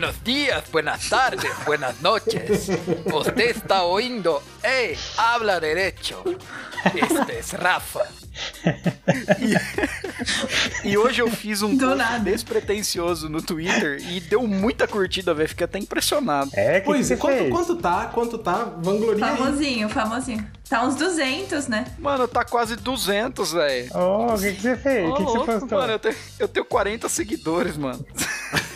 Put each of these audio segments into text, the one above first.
Buenos dias, buenas tardes, buenas noches. Você está ouvindo Ei, habla derecho. Este é Rafa. E, e hoje eu fiz um post despretensioso no Twitter e deu muita curtida, velho. Fiquei até impressionado. É, que Pois que é, você quanto, fez? quanto tá? Quanto tá? Vangloria aí. Famosinho, famosinho. Tá uns 200, né? Mano, tá quase 200, velho. Ô, o que, que você fez? O que, que você postou? Mano, eu tenho, eu tenho 40 seguidores, mano.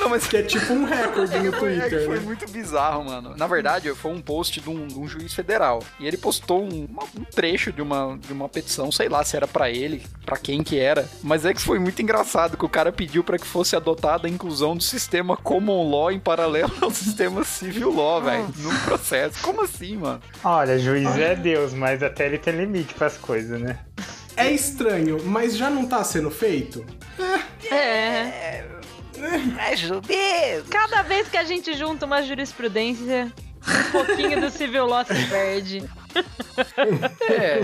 Não, mas Que é tipo um recorde no É que foi Twitter, né? muito bizarro, mano. Na verdade, foi um post de um, de um juiz federal. E ele postou um, uma- um trecho de uma, de uma petição, sei lá se era pra ele, pra quem que era. Mas é que foi muito engraçado que o cara pediu pra que fosse adotada a inclusão do sistema common law em paralelo ao sistema civil law, velho. No processo. Como assim, mano? Olha, juiz é Deus, mas até ele tem limite pras coisas, né? É estranho, mas já não tá sendo feito? É. É judeu! Cada vez que a gente junta uma jurisprudência, um pouquinho do civil law se perde. É,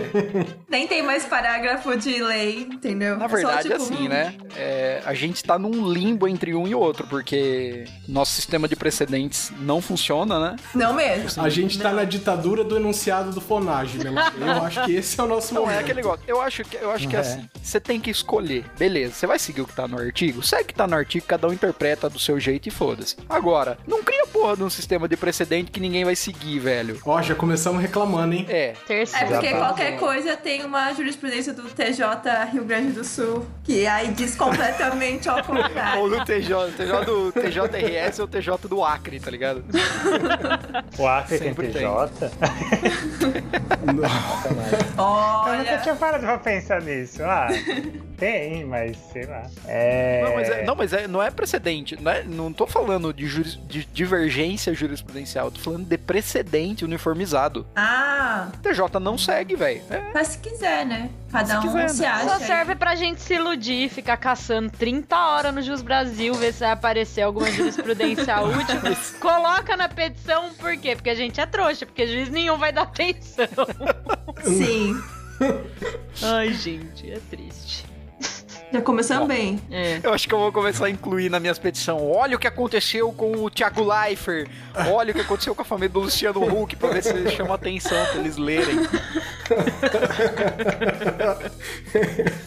Nem tem mais parágrafo de lei, entendeu? na É só, verdade, tipo, assim, né? É, a gente tá num limbo entre um e outro, porque nosso sistema de precedentes não funciona, né? Não mesmo. A gente tá na ditadura do enunciado do Fonage, né? Eu acho que esse é o nosso Não, momento. é aquele negócio. Eu acho que, eu acho que é É. assim. Você tem que escolher. Beleza, você vai seguir o que tá no artigo? Segue o que tá no artigo, cada um interpreta do seu jeito e foda-se. Agora, não cria porra de um sistema de precedente que ninguém vai seguir, velho. Ó, já começamos reclamando, hein? É. É Terceiro. porque Já tá. qualquer coisa tem uma jurisprudência do TJ Rio Grande do Sul, que aí diz completamente ao Ou contrário. do TJ, TJ do TJRS ou TJ do Acre, tá ligado? O Acre tem Sempre tem. TJ? Eu nunca Olha, tinha parado pra pensar nisso. Ah, tem, mas sei lá. É... Não, mas, é, não, mas é- não é precedente. Não, é- não tô falando de, juris- de divergência jurisprudencial, tô falando de precedente uniformizado. ah, TJ não segue, velho. É, mas se quiser, né? Cada Se um quiser, se né? acha. Só serve pra gente se iludir, ficar caçando 30 horas no Jus Brasil, ver se vai aparecer alguma jurisprudência útil. Coloca na petição, por quê? Porque a gente é trouxa, porque juiz nenhum vai dar atenção. Sim. Ai, gente, é triste. Já começamos bem. É. Eu acho que eu vou começar a incluir nas minhas petições. Olha o que aconteceu com o Thiago Leifert. Olha o que aconteceu com a família do Luciano Huck, pra ver se chama atenção pra eles lerem.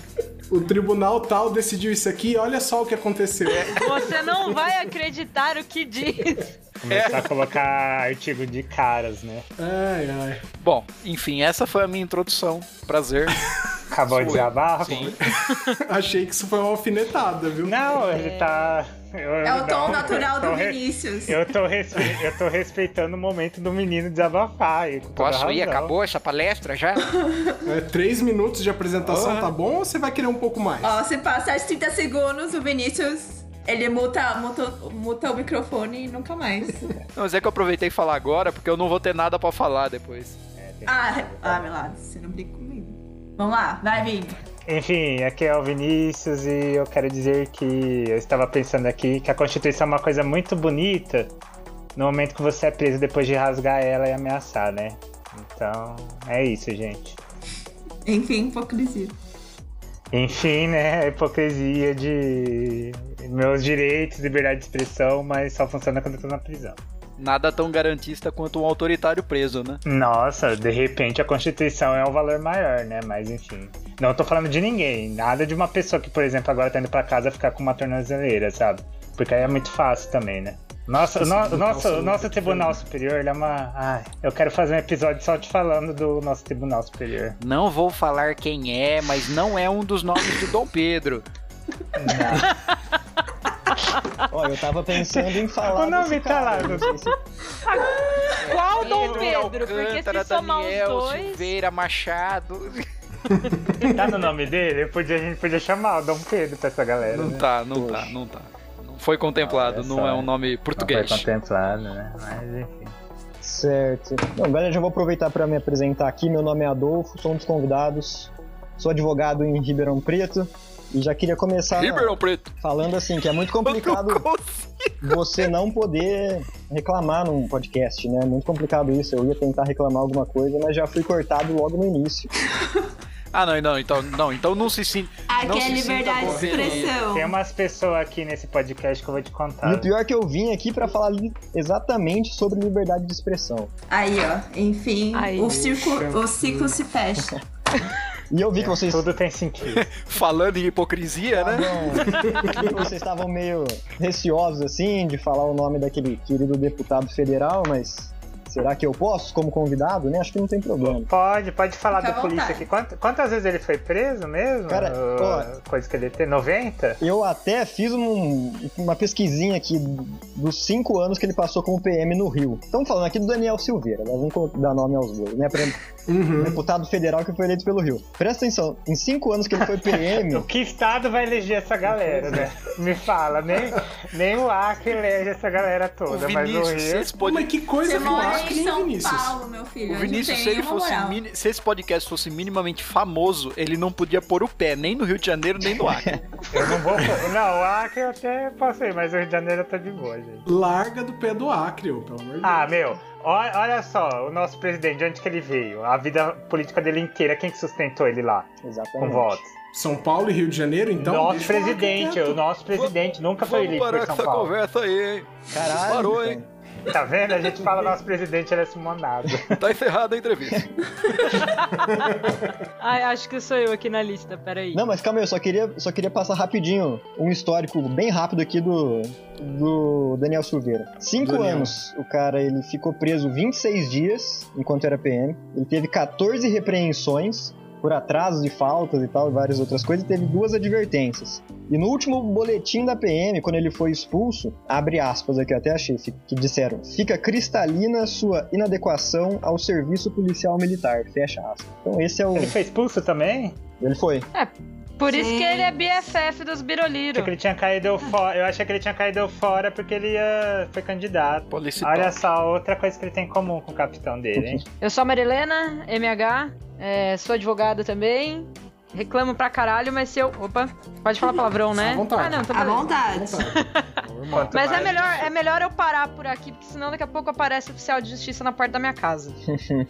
O tribunal tal decidiu isso aqui, olha só o que aconteceu. Você não vai acreditar o que diz. Começar a colocar artigo de caras, né? Ai, ai. Bom, enfim, essa foi a minha introdução. Prazer. Acabou de desabafo? Sim. Achei que isso foi uma alfinetada, viu? Não, ele tá. Eu- É o tom não, natural do re- Vinícius. Eu tô, respe- eu tô respeitando o momento do menino desabafar. Posso ir? Acabou essa palestra já? É, três minutos de apresentação, tá bom? Ou você vai querer um pouco mais? Ó, se passar os 30 segundos, o Vinícius, ele muta, muta, muta o microfone e nunca mais. Não, mas é que eu aproveitei falar agora, porque eu não vou ter nada pra falar depois. ah, ah, meu lado, você não brinca comigo. Vamos lá, vai, Vini. Enfim, aqui é o Vinícius e eu quero dizer que eu estava pensando aqui que a Constituição é uma coisa muito bonita no momento que você é preso depois de rasgar ela e ameaçar, né? Então, é isso, gente. Enfim, hipocrisia. Enfim, né? A hipocrisia de meus direitos, liberdade de expressão, mas só funciona quando eu tô na prisão. Nada tão garantista quanto um autoritário preso, né? Nossa, de repente a Constituição é um valor maior, né? Mas enfim. Não tô falando de ninguém. Nada de uma pessoa que, por exemplo, agora tá indo pra casa ficar com uma tornozeleira, sabe? Porque aí é muito fácil também, né? Nossa, o, no- o nosso, o nosso Tribunal Superior, ele é uma. Ai, eu quero fazer um episódio só te falando do nosso Tribunal Superior. Não vou falar quem é, mas não é um dos nomes de Dom Pedro. Ó, eu tava pensando em falar. O nome tá lá, não Qual Dom Pedro? Porque se somar Daniel, os dois. Silveira, Machado. Tá no nome dele? Eu podia, a gente podia chamar o Dom Pedro pra essa galera. Não né? tá, não tá, não tá. Não foi contemplado, não é um nome Não português. foi contemplado, né? Mas enfim. Certo. Bom, agora eu já vou aproveitar para me apresentar aqui. Meu nome é Adolfo, sou um dos convidados. Sou advogado em Ribeirão Preto. E já queria começar Ribeirão Preto. falando assim que é muito complicado não você não poder reclamar num podcast, né? Muito complicado isso. Eu ia tentar reclamar alguma coisa, mas já fui cortado logo no início. Ah, não, não, então não, então não se sinta. Aqui não é se liberdade de expressão. Tem um umas pessoas aqui nesse podcast que eu vou te E contar. o pior é que eu vim aqui pra falar exatamente sobre liberdade de expressão. Aí, ó. Enfim, Aí. o, circo, o ciclo se fecha. E eu vi que vocês Tudo tem sentido. Falando em hipocrisia, né? estavam, vi que vocês estavam meio receosos assim de falar o nome daquele querido deputado federal, mas será que eu posso como convidado, né? Acho que não tem problema. Pode, pode falar Fica do polícia aqui. Quant- quantas vezes ele foi preso mesmo? Cara, Uh, ó. coisa que ele tem. 90? Eu até fiz um- uma pesquisinha aqui dos cinco anos que ele passou como PM no Rio. Estamos falando aqui do Daniel Silveira, né? vamos dar nome aos bois, né? Pra- Uhum. Deputado federal que foi eleito pelo Rio. Presta atenção, em cinco anos que ele foi PM, O que estado vai eleger essa galera, né? Me fala, nem, nem o Acre elege essa galera O toda, mas o Vinícius, se Rio. esse, Pô, pod... mas que coisa Você mora acho que em nem São Vinícius. Paulo, meu filho. o Vinícius, se, ele fosse mini- se esse podcast fosse minimamente famoso, ele não podia pôr o pé nem no Rio de Janeiro, nem no Acre. Eu não vou. Não, o Acre eu até posso ir, mas o Rio de Janeiro tá de boa, gente. Larga do pé do Acre, ô, pelo amor de Ah, Deus. meu, olha, só, o nosso presidente, de onde que ele veio? A vida política dele inteira, quem que sustentou ele lá? Com exatamente. votos? São Paulo e Rio de Janeiro, então. nosso presidente, o nosso presidente nunca foi Vamos eleito parar por com São essa Paulo. conversa aí, hein? Caralho. Parou, cara. hein? Tá vendo? A gente fala nosso presidente, ele é simonado. Tá encerrada a entrevista. Ai, acho que sou eu aqui na lista, peraí. Não, mas calma aí, eu só queria, só queria passar rapidinho um histórico bem rápido aqui do, do Daniel Silveira. Cinco Daniel. anos, o cara ele ficou preso 26 dias enquanto era PM. Ele teve 14 repreensões por atrasos e faltas e tal, e várias outras coisas, teve duas advertências. E no último boletim da PM, quando ele foi expulso, abre aspas aqui, eu até achei, que disseram: fica cristalina sua inadequação ao serviço policial militar. Fecha aspas. Então esse é o. Ele foi expulso também? Ele foi. Por isso Sim. que ele é BFF dos Biroliro. Achei que ele tinha caído fora. Eu achei que ele tinha caído fora porque ele ia... foi candidato. Olha só, outra coisa que ele tem em comum com o capitão dele, hein? Eu sou a Marilena, MH, é, sou advogada também. Reclamo pra caralho, mas se eu. Opa, pode falar palavrão, né? À vontade. Ah, não, tá À vontade. Mas é melhor, é melhor eu parar por aqui, porque senão daqui a pouco aparece oficial de justiça na porta da minha casa.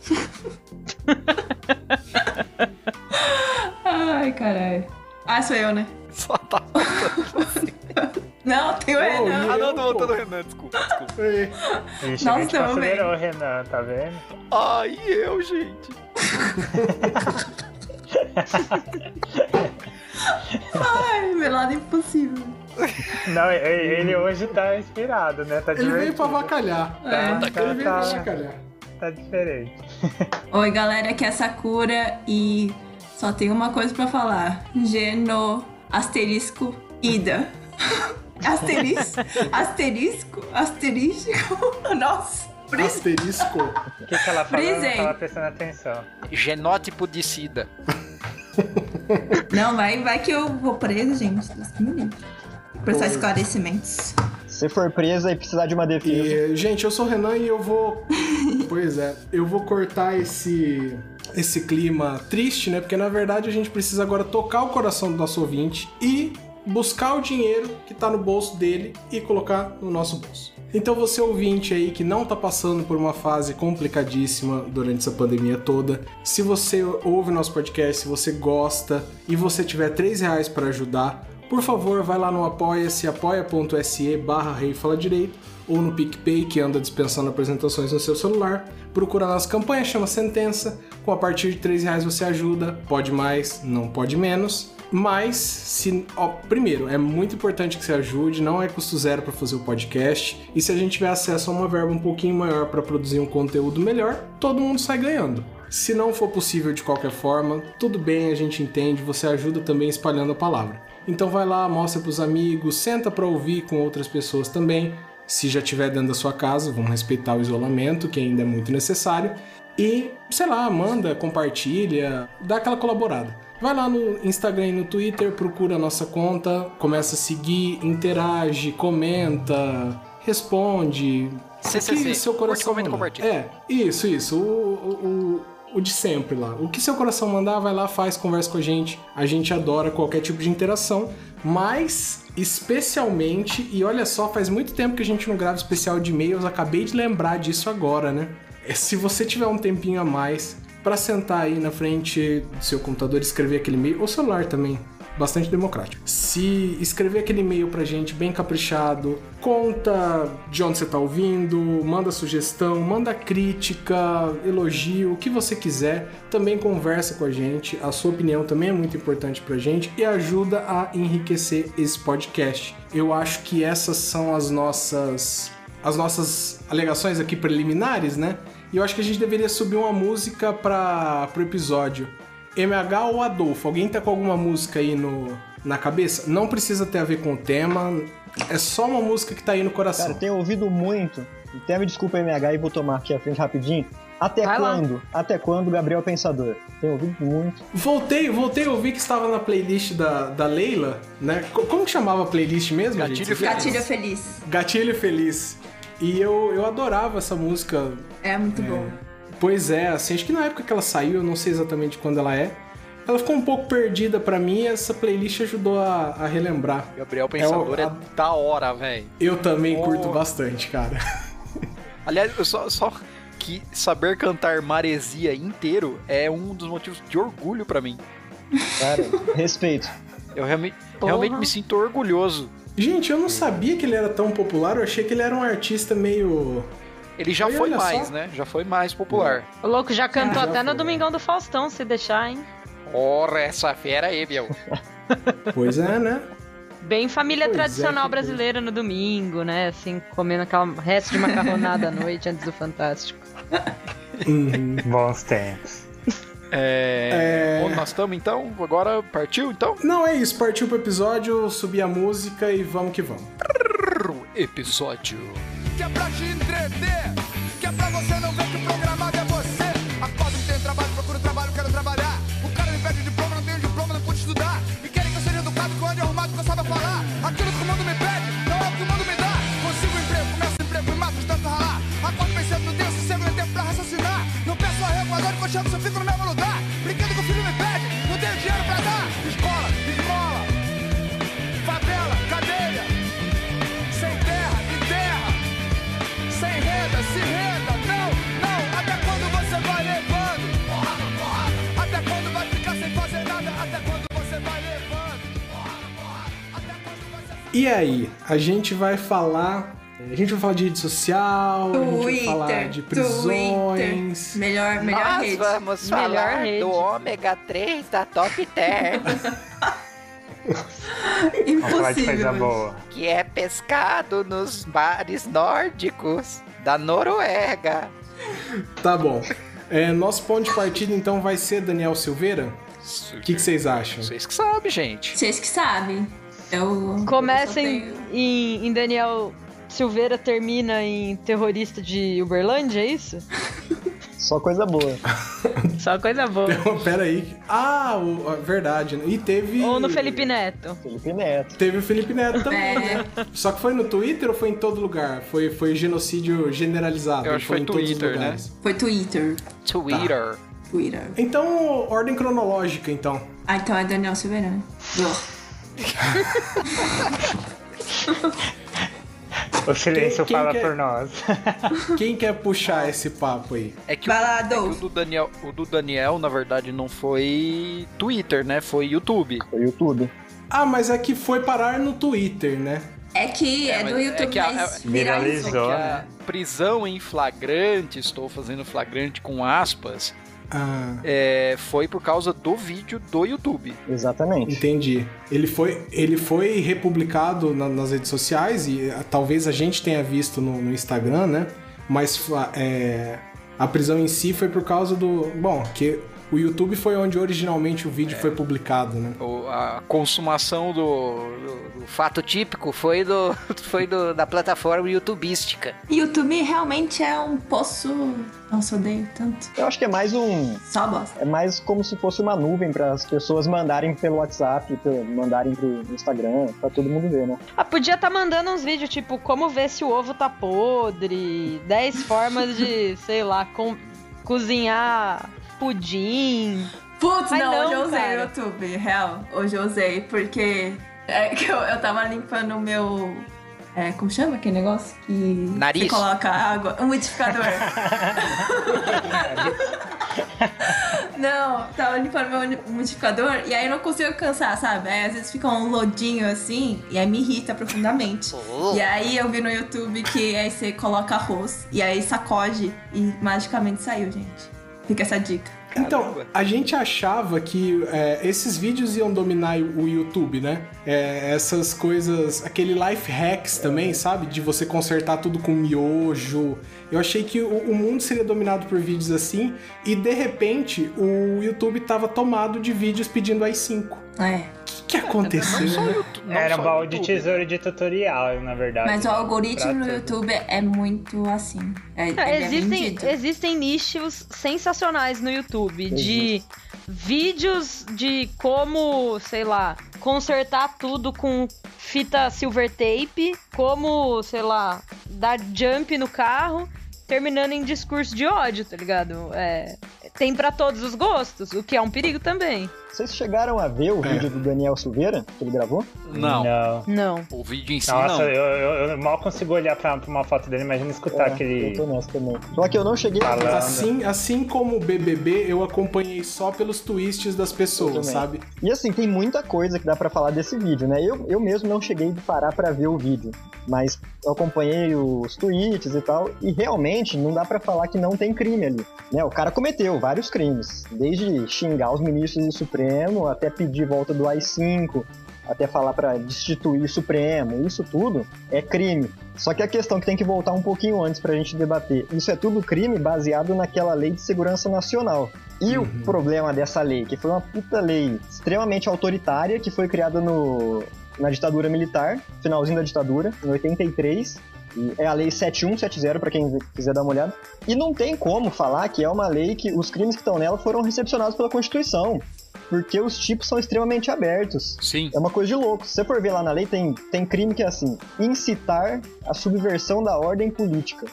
Ai, caralho. Ah, sou eu, né? Só tá. Não, tem o Renan. Ah, não, tô voltando o Renan, desculpa, desculpa. Vixe, Nós a gente o Renan, tá vendo? Ai, eu, gente. Ai, meu lado impossível. Não, ele hoje tá inspirado, né? Tá Ele veio pra avacalhar. É. Ele veio pra Tá. avacalhar. Tá diferente. Oi, galera, aqui é a Sakura e só tenho uma coisa pra falar. Geno, asterisco, ida. Asterisco, asterisco, asterisco. Nossa, por isso. Asterisco. O que, que ela falou? Eu tava prestando atenção. Genótipo de sida. Não, vai, vai que eu vou preso, gente. Deus que me livre. Prestar esclarecimentos. Se for presa e precisar de uma defesa. E, gente, eu sou o Renan e eu vou. pois é, eu vou cortar esse. Esse clima triste, né? Porque na verdade a gente precisa agora tocar o coração do nosso ouvinte e buscar o dinheiro que tá no bolso dele e colocar no nosso bolso. Então você ouvinte aí que não tá passando por uma fase complicadíssima durante essa pandemia toda, se você ouve nosso podcast, se você gosta e você tiver 3 reais para ajudar, por favor, vai lá no apoia-se, apoia.se barra Rei Fala Direito, ou no PicPay, que anda dispensando apresentações no seu celular. Procura a nossa campanha, chama Sentença. Com a partir de 3 reais você ajuda, pode mais, não pode menos. Mas, se, ó, primeiro, é muito importante que você ajude, não é custo zero para fazer o podcast. E se a gente tiver acesso a uma verba um pouquinho maior para produzir um conteúdo melhor, todo mundo sai ganhando. Se não for possível de qualquer forma, tudo bem, a gente entende, você ajuda também espalhando a palavra. Então vai lá, mostra pros amigos, senta para ouvir com outras pessoas também. Se já estiver dentro da sua casa, vamos respeitar o isolamento, que ainda é muito necessário. E, sei lá, manda, compartilha, dá aquela colaborada. Vai lá no Instagram e no Twitter, procura a nossa conta, começa a seguir, interage, comenta, responde. CCC, que seu curte, coração comenta e mandar. compartilha. É, isso, isso. O, o, o, o de sempre lá. O que seu coração mandar, vai lá, faz, conversa com a gente. A gente adora qualquer tipo de interação. Mas, especialmente, e olha só, faz muito tempo que a gente não grava especial de e-mails, acabei de lembrar disso agora, né? É, Se você tiver um tempinho a mais, pra sentar aí na frente do seu computador e escrever aquele e-mail, ou celular também, bastante democrático. Se escrever aquele e-mail pra gente bem caprichado, conta de onde você tá ouvindo, manda sugestão, manda crítica, elogio, o que você quiser, também conversa com a gente. A sua opinião também é muito importante pra gente e ajuda a enriquecer esse podcast. Eu acho que essas são as nossas as nossas alegações aqui preliminares, né? E eu acho que a gente deveria subir uma música para pro episódio. MH ou Adolfo? Alguém tá com alguma música aí no, na cabeça? Não precisa ter a ver com o tema, é só uma música que tá aí no coração. Cara, tenho ouvido muito. Até me desculpa, MH, e vou tomar aqui a frente rapidinho. Até Vai lá. quando? Até quando, Gabriel Pensador? Tenho ouvido muito. Voltei, voltei, eu vi que estava na playlist da, da Leila, né? Co- Como que chamava a playlist mesmo? Gatilho gente? Feliz. Gatilho feliz. Gatilho Feliz. E eu, eu adorava essa música. É muito bom. Pois é, assim, acho que na época que ela saiu, eu não sei exatamente quando ela é. Ela ficou um pouco perdida pra mim e essa playlist ajudou a, a relembrar. Gabriel Pensador é, É o- a- da hora, velho. Eu também Oh. curto bastante, cara. Aliás, eu só, só que saber cantar Maresia inteiro é um dos motivos de orgulho pra mim. Cara, respeito. Eu realmente, Porra. realmente me sinto orgulhoso. Gente, eu não sabia que ele era tão popular, eu achei que ele era um artista meio. Ele já foi mais, só. né? Já foi mais popular. O louco já cantou Já até no foi. Domingão do Faustão, se deixar, hein? Ora, essa fera aí, meu. Pois é, né? Bem família Pois é, tradicional que brasileira no domingo, né? Assim, comendo aquela resto de macarronada à noite antes do Fantástico. Uhum. Bons tempos. É... É. Onde nós estamos então? Agora partiu então? Não, é isso. Partiu pro episódio, subir a música e vamos que vamos. Episódio. que é pra te entreter, E aí, a gente vai falar. A gente vai falar de rede social, a gente vai falar Twitter, de prisões. Twitter. Melhor, melhor rede. vamos Melhor falar rede. do ômega 3 da Top Term, Vamos falar de coisa Impossível. boa. que é pescado nos mares nórdicos da Noruega. Tá bom. É, nosso ponto de partida então vai ser Daniel Silveira. O que, que vocês acham? Vocês que sabem, gente. Vocês que sabem. Eu. Começa eu só em, tenho- em, em Daniel Silveira, termina em terrorista de Uberlândia, é isso? Só coisa boa. Só coisa boa. Pera aí. Ah, o- a verdade. né? E teve. Ou no Felipe Neto. Felipe Neto. Teve o Felipe Neto também, É. né? Só que foi no Twitter ou foi em todo lugar? Foi, foi genocídio generalizado? Eu acho que foi em todos os Twitter, né? Foi Twitter. Twitter. Twitter. Então, ordem cronológica, então. Ah, então é Daniel Silveira, né? O silêncio Quem- quem fala quer- por nós. Quem quer puxar esse papo aí? É que, o, lá, é que o do Daniel, o do Daniel, na verdade, não foi Twitter, né? Foi YouTube. Foi YouTube. Ah, mas é que foi parar no Twitter, né? É que é, É, do é YouTube, que a- mas Viralizou. viralizou. Que né? a prisão em flagrante, estou fazendo flagrante com aspas, Ah, é, foi por causa do vídeo do YouTube. Exatamente. entendi. Ele foi, ele foi republicado na- nas redes sociais e ah, talvez a gente tenha visto no, no Instagram, né? Mas é, a prisão em si foi por causa do. Bom, que o YouTube foi onde originalmente o vídeo foi publicado, né? O- a consumação do, do- do fato típico foi, do, foi do- da plataforma youtubística. YouTube realmente é um poço. Nossa, odeio tanto. Eu acho que é mais um. Só bosta. É mais como se fosse uma nuvem para as pessoas mandarem pelo WhatsApp, pelo- mandarem pro Instagram, pra todo mundo ver, né? Ah, podia estar mandando uns vídeos tipo como ver se o ovo tá podre, 10 formas de, sei lá, com- cozinhar pudim. Putz, não, não, hoje eu usei cara. o YouTube, real. Hoje eu usei, porque é que eu, eu tava limpando o meu. É, como chama aquele negócio? Que Nariz. você coloca água. Um umidificador. Não, tava limpando meu umidificador e aí eu não consigo cansar, sabe? Aí às vezes fica um lodinho assim e aí me irrita profundamente. E aí eu vi no YouTube que aí você coloca arroz e aí sacode e magicamente saiu, gente. Fica essa dica. Então, a gente achava que é, esses vídeos iam dominar o YouTube, né? É, essas coisas, aquele life hacks também, sabe? De você consertar tudo com miojo. Eu achei que o, o mundo seria dominado por vídeos assim, e de repente o YouTube tava tomado de vídeos pedindo i5. É. O que, que aconteceu? Não né? YouTube, não Era um baú de tesouro de tutorial, na verdade. Mas o né? algoritmo no. YouTube é muito assim. É, ele Ah, é existem, vendido. existem nichos sensacionais no YouTube de vídeos de como, sei lá, consertar tudo com fita silver tape, como, sei lá, dar jump no carro, terminando em discurso de ódio, tá ligado? É, tem pra todos os gostos, o que é um perigo também. Vocês chegaram a ver o É. vídeo do Daniel Silveira, que ele gravou? Não, Não. Não. o vídeo em si Nossa, não. eu, eu, eu mal consigo olhar pra, pra uma foto dele, imagina escutar É, aquele. Eu tô nessa também. Só que eu não cheguei a. Assim, assim como o BBB, eu acompanhei só pelos twists das pessoas, sabe? E assim, tem muita coisa que dá pra falar desse vídeo, né? Eu, eu mesmo não cheguei de parar pra ver o vídeo, mas eu acompanhei os tweets e tal, e realmente não dá pra falar que não tem crime ali. Né? O cara cometeu vários crimes, desde xingar os ministros do Supremo, até pedir volta do AI-5, até falar pra destituir o Supremo, isso tudo é crime. Só que a questão que tem que voltar um pouquinho antes pra gente debater, isso é tudo crime baseado naquela lei de segurança nacional. E o problema dessa lei, que foi uma puta lei extremamente autoritária, que foi criada no, na ditadura militar, finalzinho da ditadura, em 83. E é a lei 7170, pra quem quiser dar uma olhada. E não tem como falar que é uma lei que os crimes que estão nela foram recepcionados pela Constituição. Porque os tipos são extremamente abertos. Sim. É uma coisa de louco. Se você for ver lá na lei, tem, tem crime que é assim: incitar a subversão da ordem política.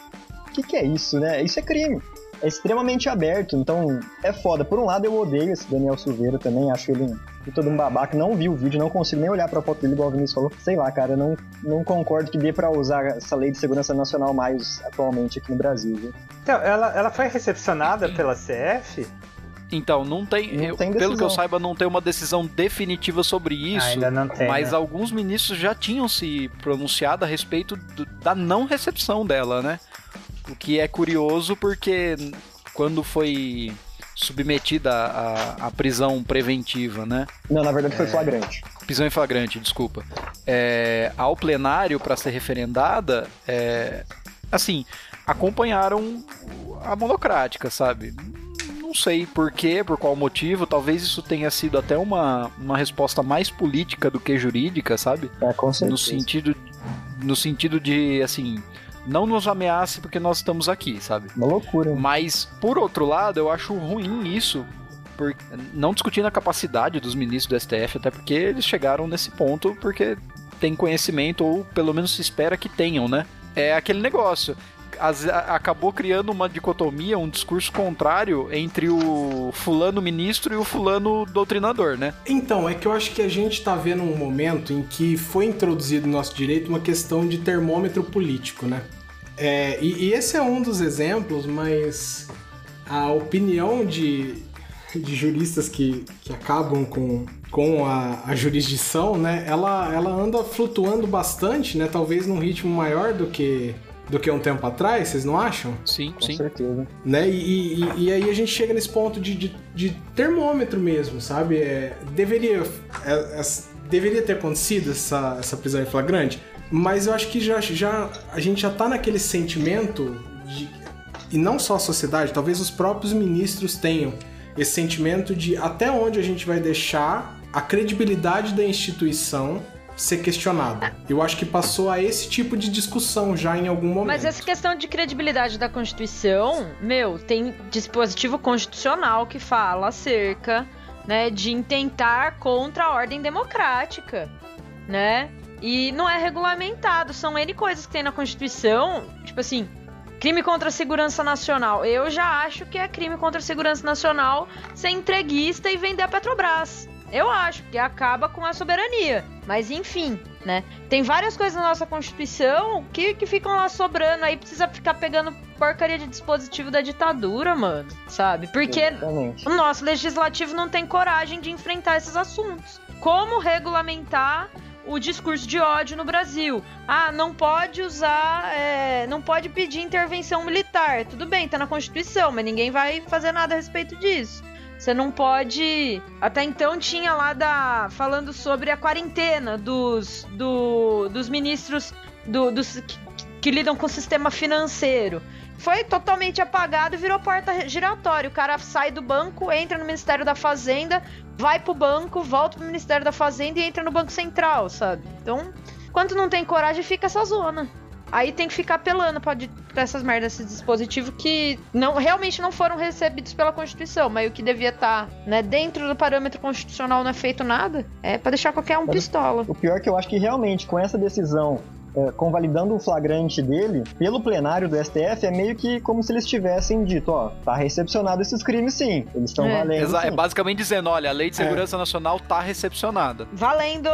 O que, que é isso, né? Isso é crime. É extremamente aberto, então é foda. Por um lado, eu odeio esse Daniel Silveira também, acho ele um de um babaca. Não vi o vídeo, não consigo nem olhar pra foto dele, igual o Vinícius falou. Sei lá, cara, eu não, não concordo que dê pra usar essa lei de segurança nacional mais atualmente aqui no Brasil, viu? Então, ela, ela foi recepcionada pela CF? Então, não tem. Não eu- tem pelo que eu saiba, não tem uma decisão definitiva sobre isso. Ainda não tem. Mas né? alguns ministros já tinham se pronunciado a respeito do- da não recepção dela, né? O que é curioso porque quando foi submetida à, à prisão preventiva, né? Não, na verdade foi flagrante. Prisão em flagrante, desculpa. É, ao plenário para ser referendada, é, assim, acompanharam a monocrática, sabe? Não sei por quê, por qual motivo. Talvez isso tenha sido até uma, uma resposta mais política do que jurídica, sabe? É, com certeza. No sentido, no sentido de, assim, não nos ameace porque nós estamos aqui, sabe? Uma loucura. Mas, por outro lado, eu acho ruim isso, por, não discutindo a capacidade dos ministros do STF, até porque eles chegaram nesse ponto porque tem conhecimento, ou pelo menos se espera que tenham, né? É aquele negócio. As- acabou criando uma dicotomia, um discurso contrário entre o fulano ministro e o fulano doutrinador, né? Então, é que eu acho que a gente tá vendo um momento em que foi introduzido no nosso direito uma questão de termômetro político, né? É, e, e esse é um dos exemplos, mas a opinião de, de juristas que, que acabam com, com a, a jurisdição, né? Ela, ela anda flutuando bastante, né? Talvez num ritmo maior do que, do que um tempo atrás, vocês não acham? Sim, Com sim. certeza. né? E, e- e aí a gente chega nesse ponto de, de, de termômetro mesmo, sabe? É, deveria, é, é, deveria ter acontecido essa, essa prisão em flagrante, mas eu acho que já, já a gente já tá naquele sentimento de, e não só a sociedade, talvez os próprios ministros tenham esse sentimento de até onde a gente vai deixar a credibilidade da instituição ser questionada. Eu acho que passou a esse tipo de discussão já em algum momento. Mas essa questão de credibilidade da Constituição, meu, tem dispositivo constitucional que fala acerca, né, de intentar contra a ordem democrática, né? E não é regulamentado, são N coisas que tem na Constituição, tipo assim, crime contra a segurança nacional. Eu já acho que é crime contra a segurança nacional ser entreguista e vender a Petrobras. Eu acho que acaba com a soberania. Mas enfim, né? Tem várias coisas na nossa Constituição que, que ficam lá sobrando, aí precisa ficar pegando porcaria de dispositivo da ditadura, mano. Sabe? Porque Exatamente. o nosso legislativo não tem coragem de enfrentar esses assuntos. Como regulamentar o discurso de ódio no Brasil? Ah, não pode usar, é, não pode pedir intervenção militar. Tudo bem, tá na Constituição, mas ninguém vai fazer nada a respeito disso. Você não pode. Até então tinha lá da. falando sobre a quarentena dos, do, dos ministros do, dos, que, que lidam com o sistema financeiro. Foi totalmente apagado virou porta giratória. O cara sai do banco, entra no Ministério da Fazenda, vai pro banco, volta pro Ministério da Fazenda e entra no Banco Central, sabe? Então, quando não tem coragem, fica essa zona. Aí tem que ficar apelando pra, pra essas merdas, esses dispositivos que não, realmente não foram recebidos pela Constituição, mas o que devia estar né, dentro do parâmetro constitucional não é feito nada, é pra deixar qualquer um Mas- pistola. O pior é que eu acho que realmente, com essa decisão, é, convalidando o flagrante dele, pelo plenário do STF, é meio que como se eles tivessem dito, ó, tá recepcionado esses crimes sim, eles estão É. valendo Exa- sim. é basicamente dizendo, olha, a Lei de Segurança Nacional tá recepcionada. Valendo!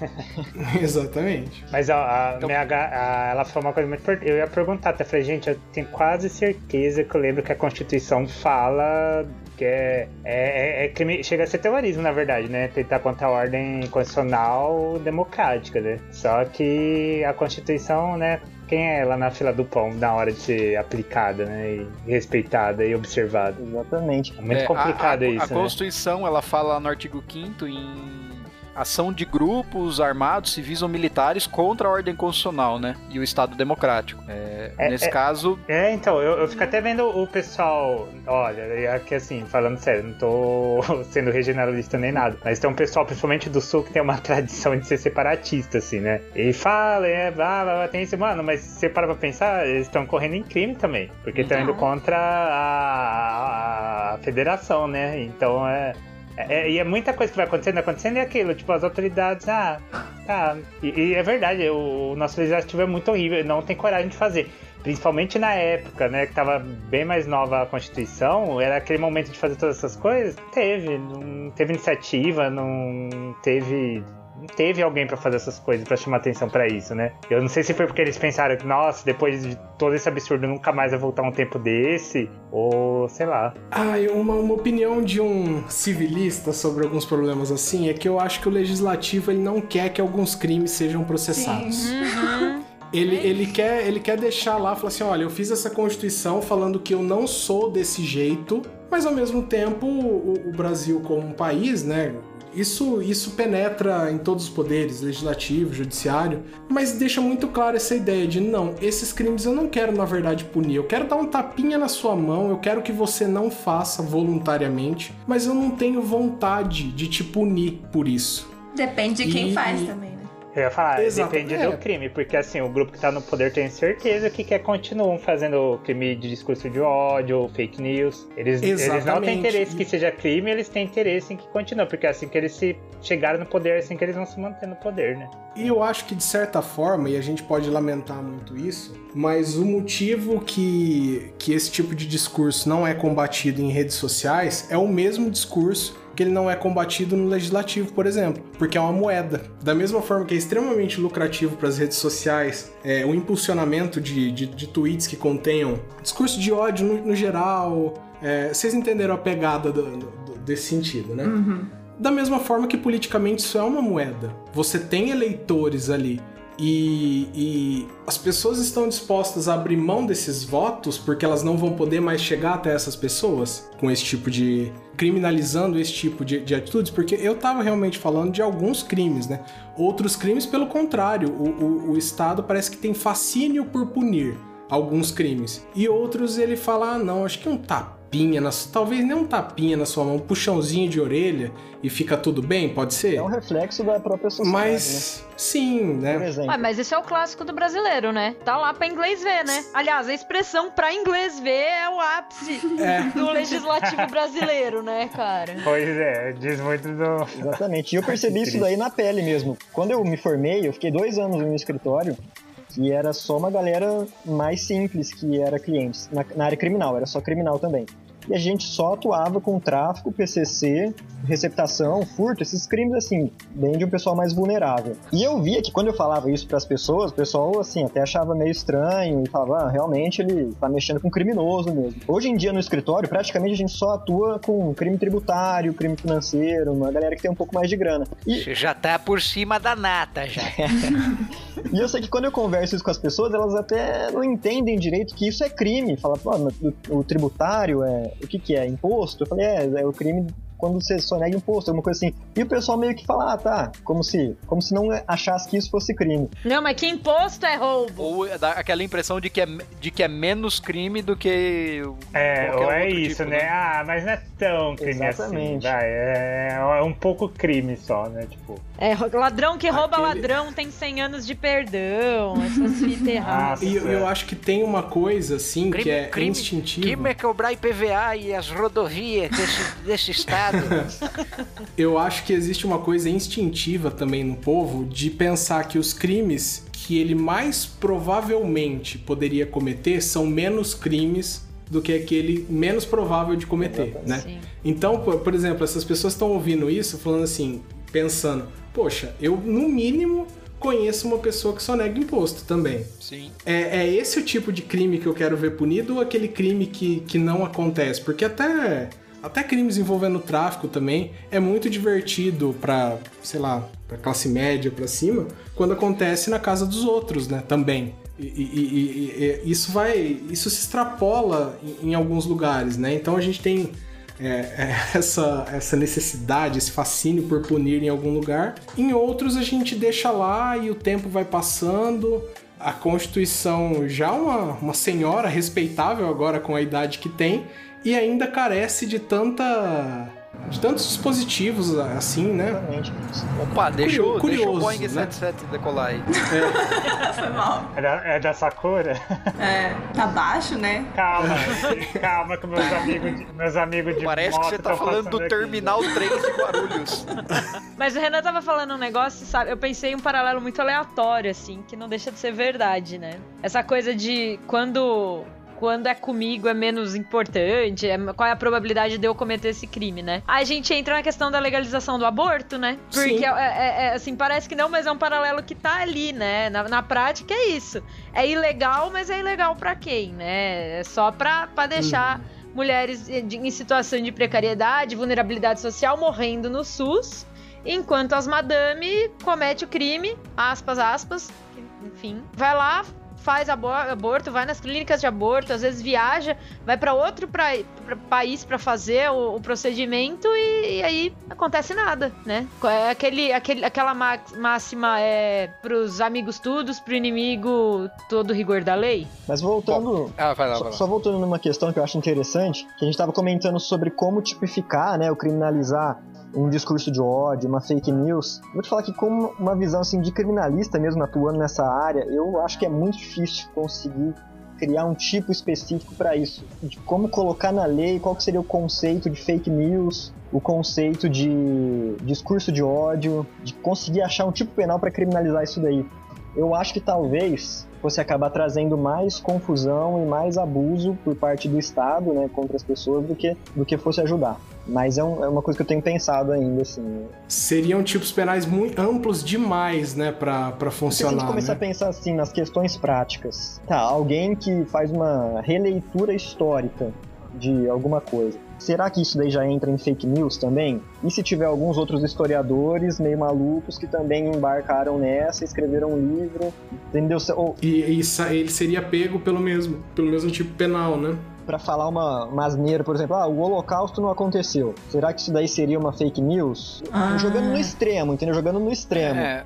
Exatamente. Mas ó, a, Então- minha, a- ela falou uma coisa muito importante. Eu ia perguntar, até falei, gente, eu tenho quase certeza que eu lembro que a Constituição fala que é, é, é- é crime, chega a ser terrorismo, na verdade, né? Tentar contra a ordem constitucional democrática, né? Só que a Constituição, né? Quem é lá na fila do pão na hora de ser aplicada, né? E respeitada e observada. Exatamente. É muito É, complicado a, a, isso, A né? Constituição, ela fala no artigo 5 em ação de grupos armados, civis ou militares contra a ordem constitucional, né? E o Estado democrático. É, É, nesse é- caso, É, então, eu, eu fico até vendo o pessoal. Olha, é que assim, falando sério, não tô sendo regionalista nem nada. Mas tem um pessoal, principalmente do sul, que tem uma tradição de ser separatista, assim, né? E fala, é, blá, blá, blá, tem isso, mano, mas se você para pra pensar, eles estão correndo em crime também. Porque estão indo contra a, a- a federação, né? Então é. É, e é muita coisa que vai acontecendo, acontecendo é aquilo, tipo, as autoridades, ah, tá. E, e é verdade, o, o nosso legislativo é muito horrível, não tem coragem de fazer. Principalmente na época, né, que tava bem mais nova a Constituição, era aquele momento de fazer todas essas coisas. Teve, não teve iniciativa, não teve. Não teve alguém pra fazer essas coisas, pra chamar atenção pra isso, né? Eu não sei se foi porque eles pensaram que, nossa, depois de todo esse absurdo nunca mais vai voltar um tempo desse, ou sei lá. Ah, e uma, uma opinião de um civilista sobre alguns problemas assim é que eu acho que o legislativo ele não quer que alguns crimes sejam processados. Ele, ele, quer, ele quer deixar lá, falar assim, olha, eu fiz essa constituição falando que eu não sou desse jeito, mas ao mesmo tempo o, o Brasil como um país, né? Isso, isso penetra em todos os poderes, legislativo, judiciário, mas deixa muito claro essa ideia de não, esses crimes eu não quero na verdade punir, eu quero dar um tapinha na sua mão, eu quero que você não faça voluntariamente, mas eu não tenho vontade de te punir por isso. Depende de quem E- faz também? Eu ia falar, Exato, depende é. do crime, porque assim, o grupo que tá no poder tem certeza que quer continuam fazendo crime de discurso de ódio, fake news. Eles, eles não têm interesse que seja crime, eles têm interesse em que continue, porque é assim que eles se chegaram no poder, é assim que eles vão se manter no poder, né? E eu acho que de certa forma, e a gente pode lamentar muito isso, mas o motivo que, que esse tipo de discurso não é combatido em redes sociais é o mesmo discurso que ele não é combatido no legislativo, por exemplo, porque é uma moeda. Da mesma forma que é extremamente lucrativo para as redes sociais é, o impulsionamento de, de, de tweets que contenham discurso de ódio no, no geral. é, vocês entenderam a pegada do- do- desse sentido, né? Da mesma forma que politicamente isso é uma moeda. Você tem eleitores ali e, e as pessoas estão dispostas a abrir mão desses votos porque elas não vão poder mais chegar até essas pessoas com esse tipo de. criminalizando esse tipo de, de atitudes, porque eu tava realmente falando de alguns crimes, né? Outros crimes, pelo contrário, o, o, o Estado parece que tem fascínio por punir alguns crimes. E outros ele fala: ah, não, acho que um tapinha, talvez nem um tapinha na sua mão, um puxãozinho de orelha e fica tudo bem, pode ser? É um reflexo da própria sociedade, né? Mas, sim, Por né? Ah, mas isso é o clássico do brasileiro, né? Tá lá pra inglês ver, né? Aliás, a expressão pra inglês ver é o ápice É. do legislativo brasileiro, né, cara? Pois é, diz muito do. Exatamente. E eu percebi isso daí na pele mesmo. Quando eu me formei, eu fiquei dois anos no escritório que era só uma galera mais simples que era clientes, na, na área criminal, era só criminal também. E a gente só atuava com tráfico, PCC, receptação, furto, esses crimes assim, bem de um pessoal mais vulnerável. E eu via que quando eu falava isso para as pessoas, o pessoal assim até achava meio estranho e falava, ah, realmente ele tá mexendo com criminoso mesmo. Hoje em dia no escritório, praticamente a gente só atua com crime tributário, crime financeiro, uma galera que tem um pouco mais de grana. E já tá por cima da nata já. E eu sei que quando eu converso isso com as pessoas, elas até não entendem direito que isso é crime. Fala, pô, o tributário é. O que, que é? Imposto? Eu falei, é, é o crime quando você sonega imposto, alguma coisa assim. E o pessoal meio que fala, ah, tá, como se, como se não achasse que isso fosse crime. Não, mas que imposto é roubo? Ou dá aquela impressão de que é, de que é menos crime do que. É, ou é outro isso, tipo, né? Ah, mas não é tão crime assim. Exatamente. Vai, é, é um pouco crime só, né? Tipo. É, ladrão que rouba Aquele- ladrão tem 100 anos de perdão. Essas fitas erradas. E eu, eu acho que tem uma coisa, assim, que é crime, instintiva. crime é cobrar IPVA e as rodovias desse, desse estado. Eu acho que existe uma coisa instintiva também no povo de pensar que os crimes que ele mais provavelmente poderia cometer são menos crimes do que aquele menos provável de cometer, né? Sim. Então, por, exemplo, essas pessoas estão ouvindo isso falando assim, pensando, poxa, eu no mínimo conheço uma pessoa que só nega imposto também. Sim. É, é esse o tipo de crime que eu quero ver punido ou aquele crime que, que não acontece? Porque até, até crimes envolvendo tráfico também é muito divertido pra, sei lá, pra classe média pra cima, quando acontece na casa dos outros, né? Também. E- e- e isso vai. Isso se extrapola em, em alguns lugares, né? Então a gente tem é, é, essa, essa necessidade, esse fascínio por punir em algum lugar. Em outros a gente deixa lá e o tempo vai passando. A Constituição, já uma, uma senhora respeitável agora com a idade que tem, e ainda carece de tanta. de tantos dispositivos assim, né? Exatamente. Opa, deixa, o- Curioso, deixa o Boeing né? 77 decolar aí. Foi mal. É da, é da Sakura? É, tá baixo, né? Calma, calma que meus amigos de, meus amigos de Parece que você tá falando do aqui. Terminal 3 de Guarulhos. Mas o Renan tava falando um negócio, sabe? Eu pensei em um paralelo muito aleatório, assim, que não deixa de ser verdade, né? Essa coisa de quando. Quando é comigo é menos importante, é- qual é a probabilidade de eu cometer esse crime, né? Aí a gente entra na questão da legalização do aborto, né? Porque, Sim. é, é- é, assim, parece que não, mas é um paralelo que tá ali, né? Na, na prática é isso. É ilegal, mas é ilegal pra quem, né? É só pra, pra deixar mulheres de- em situação de precariedade, vulnerabilidade social, morrendo no SUS, enquanto as madame comete o crime, aspas, aspas, enfim, vai lá, faz abo- aborto, vai nas clínicas de aborto, às vezes viaja, vai pra outro pra, pra- país pra fazer o, o procedimento e, e aí acontece nada, né? É aquele, aquele, aquela ma- máxima é pros amigos todos, pro inimigo todo rigor da lei. Mas voltando. Ah, vai lá, Só, vai lá. só voltando numa questão que eu acho interessante, que a gente estava comentando sobre como tipificar, né, ou criminalizar um discurso de ódio, uma fake news. Vou te falar que como uma visão assim de criminalista mesmo atuando nessa área, eu acho que é muito difícil conseguir criar um tipo específico para isso, de como colocar na lei, qual seria o conceito de fake news, o conceito de discurso de ódio, de conseguir achar um tipo penal para criminalizar isso daí. Eu acho que talvez fosse acabar trazendo mais confusão e mais abuso por parte do Estado, né, contra as pessoas do que do que fosse ajudar. Mas é, um- é uma coisa que eu tenho pensado ainda, assim. Seriam tipos penais muito amplos demais, né, pra, pra Porque se a gente funcionar. começar a Né? pensar assim nas questões práticas, tá, alguém que faz uma releitura histórica de alguma coisa. Será que isso daí já entra em fake news também? E se tiver alguns outros historiadores meio malucos que também embarcaram nessa, escreveram um livro, entendeu? Ou, E, e ele seria pego pelo mesmo, pelo mesmo tipo penal, né? Pra falar uma, uma asneira, por exemplo, ah, o holocausto não aconteceu. Será que isso daí seria uma fake news? Ah. Jogando no extremo, entendeu? Jogando no extremo. É,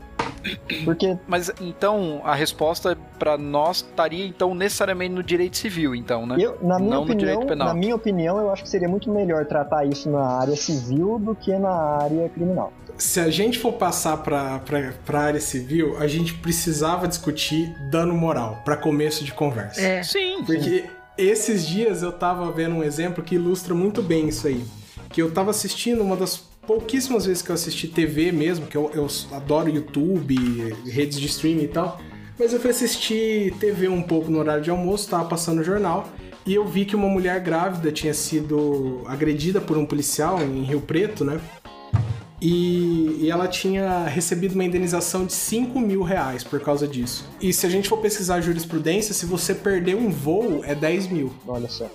Porque mas então a resposta pra nós estaria então necessariamente no direito civil, então, né? eu, na minha Não no direito opinião, penal. na minha opinião, eu acho que seria muito melhor tratar isso na área civil do que na área criminal. Se a gente for passar pra, pra, pra área civil, a gente precisava discutir dano moral, pra começo de conversa. É. Sim. Porque esses dias eu tava vendo um exemplo que ilustra muito bem isso aí. Que eu tava assistindo uma das pouquíssimas vezes que eu assisti TV mesmo, que eu, eu adoro YouTube, redes de streaming e tal. Mas eu fui assistir TV um pouco no horário de almoço, tava passando o jornal. e eu vi que uma mulher grávida tinha sido agredida por um policial em Rio Preto, né? E, e ela tinha recebido uma indenização de 5 mil reais por causa disso. E se a gente for pesquisar a jurisprudência, se você perder um voo, é 10 mil. Olha só.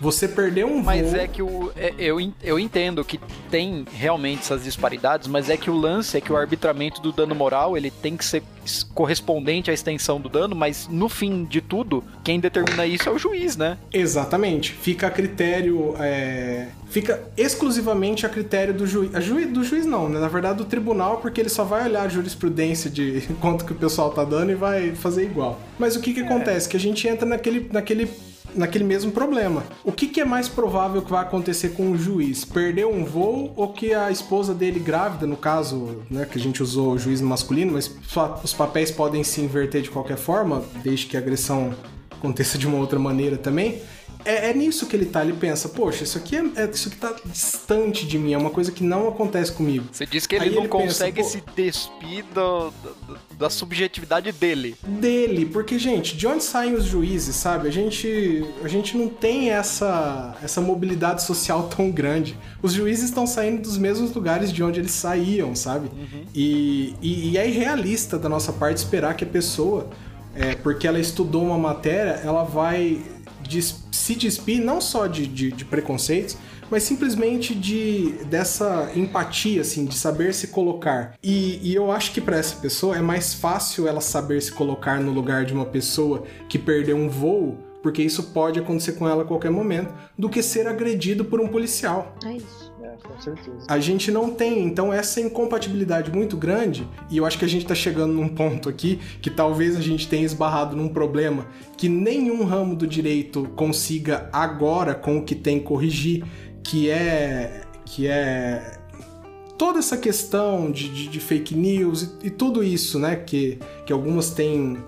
Você perder um Mas voo. é que o, é- eu, eu entendo que tem realmente essas disparidades, mas é que o lance é que o arbitramento do dano moral ele tem que ser correspondente à extensão do dano, mas no fim de tudo, quem determina isso é o juiz, né? Exatamente. Fica a critério. é, Fica exclusivamente a critério do juiz. A juiz do juiz não, né? Na verdade, do tribunal, porque ele só vai olhar a jurisprudência de quanto que o pessoal tá dando e vai fazer igual. Mas o que que acontece? Que a gente entra naquele. naquele naquele mesmo problema. O que, que é mais provável que vai acontecer com o juiz? Perder um voo ou que a esposa dele grávida, no caso, né, que a gente usou o juiz no masculino, mas os papéis podem se inverter de qualquer forma, desde que a agressão aconteça de uma outra maneira também. É, é nisso que ele tá, ele pensa, poxa, isso aqui é, é- isso aqui tá distante de mim, é uma coisa que não acontece comigo. Você diz que ele Aí não ele pensa, consegue pô- se despir do- do- da subjetividade dele. dele, porque gente, de onde saem os juízes, sabe? A gente, a gente não tem essa essa mobilidade social tão grande. Os juízes estão saindo dos mesmos lugares de onde eles saíam, sabe? E, e, e é irrealista da nossa parte esperar que a pessoa, é, porque ela estudou uma matéria, ela vai des- se despir não só de, de, de preconceitos, mas simplesmente de dessa empatia, assim, de saber se colocar. E, e eu acho que para essa pessoa é mais fácil ela saber se colocar no lugar de uma pessoa que perdeu um voo, porque isso pode acontecer com ela a qualquer momento, do que ser agredido por um policial. É isso. Com certeza. A gente não tem, então, essa incompatibilidade muito grande, e eu acho que a gente tá chegando num ponto aqui que talvez a gente tenha esbarrado num problema que nenhum ramo do direito consiga agora, com o que tem, corrigir, que é. que é. toda essa questão de, de- de fake news e, e tudo isso, né? Que, que algumas têm.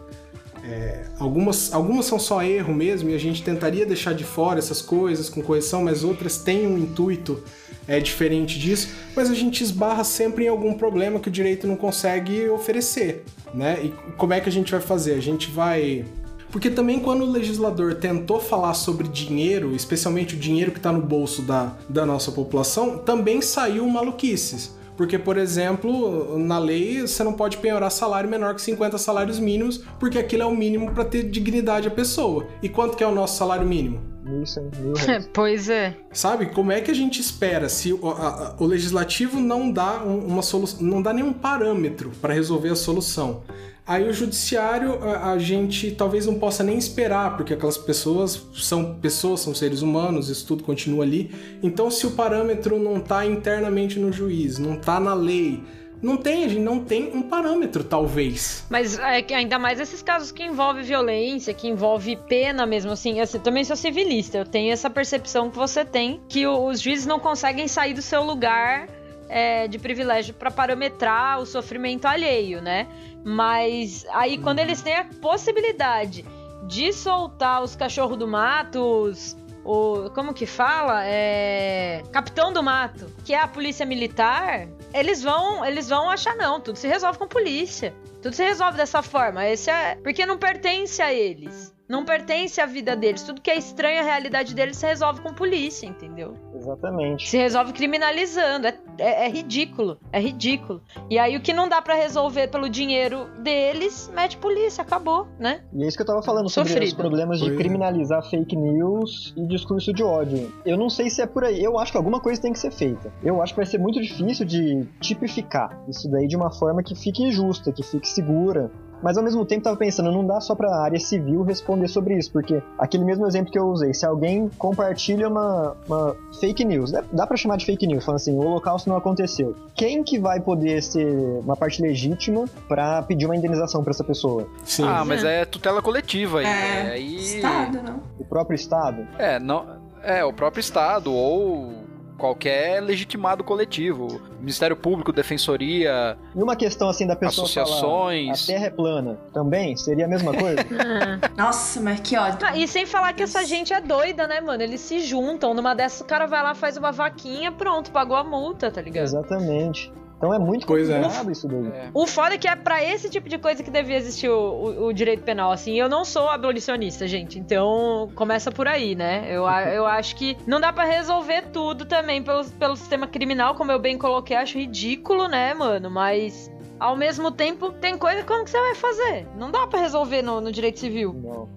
É, algumas, algumas são só erro mesmo e a gente tentaria deixar de fora essas coisas com correção, mas outras têm um intuito é diferente disso, mas a gente esbarra sempre em algum problema que o direito não consegue oferecer, né? E como é que a gente vai fazer? A gente vai porque também quando o legislador tentou falar sobre dinheiro, especialmente o dinheiro que está no bolso da, da nossa população, também saiu maluquices. Porque, por exemplo, na lei você não pode penhorar salário menor que 50 salários mínimos, porque aquilo é o mínimo para ter dignidade à pessoa. E quanto que é o nosso salário mínimo? Mil, cem- mil reais. pois é. Sabe? Como é que a gente espera se o, a- a- o legislativo não dá um- uma solução, não dá nenhum parâmetro para resolver a solução? Aí o judiciário a, a gente talvez não possa nem esperar, porque aquelas pessoas são pessoas, são seres humanos, isso tudo continua ali. Então se o parâmetro não tá internamente no juiz, não tá na lei, não tem, a gente não tem um parâmetro, talvez. Mas é ainda mais esses casos que envolvem violência, que envolve pena mesmo, assim. assim, também sou civilista, eu tenho essa percepção que você tem, que os juízes não conseguem sair do seu lugar é, de privilégio para parametrar o sofrimento alheio, né? Mas aí quando eles têm a possibilidade de soltar os cachorros do mato, os, o como que fala? É capitão do mato, que é a polícia militar, eles vão, eles vão achar não, tudo se resolve com polícia. Tudo se resolve dessa forma. Esse é porque não pertence a eles. Não pertence à vida deles. Tudo que é estranho à realidade deles se resolve com polícia, entendeu? Exatamente. Se resolve criminalizando. É, é- é ridículo. É ridículo. E aí o que não dá pra resolver pelo dinheiro deles, mete polícia, acabou, né? E é isso que eu tava falando sobre Sofrido. os problemas de criminalizar fake news e discurso de ódio. Eu não sei se é por aí. Eu acho que alguma coisa tem que ser feita. Eu acho que vai ser muito difícil de tipificar isso daí de uma forma que fique justa, que fique segura. Mas ao mesmo tempo tava pensando, não dá só pra área civil responder sobre isso, porque aquele mesmo exemplo que eu usei, se alguém compartilha uma, uma fake news, dá- dá pra chamar de fake news, falando assim, o holocausto não aconteceu. Quem que vai poder ser uma parte legítima pra pedir uma indenização pra essa pessoa? Sim. Ah, mas é tutela coletiva aí. É, aí... Estado, não. O próprio Estado? É, não, é o próprio Estado ou qualquer legitimado coletivo. Ministério Público, Defensoria, E uma questão assim da pessoa falar, associações. a Terra é plana, também? Seria a mesma coisa? Nossa, mas que ódio. Ah, e sem falar que essa gente é doida, né, mano? Eles se juntam. Numa dessas, o cara vai lá, faz uma vaquinha, pronto, pagou a multa, tá ligado? Exatamente. Então é muito Pois é. complicado isso daí. É. O foda é que é pra esse tipo de coisa que devia existir o, o- o direito penal, assim. Eu não sou abolicionista, gente. Então, começa por aí, né? Eu, eu acho que não dá pra resolver tudo também pelo, pelo sistema criminal, como eu bem coloquei. Acho ridículo, né, mano? Mas, ao mesmo tempo, tem coisa como que você vai fazer? Não dá pra resolver no, no direito civil. Não.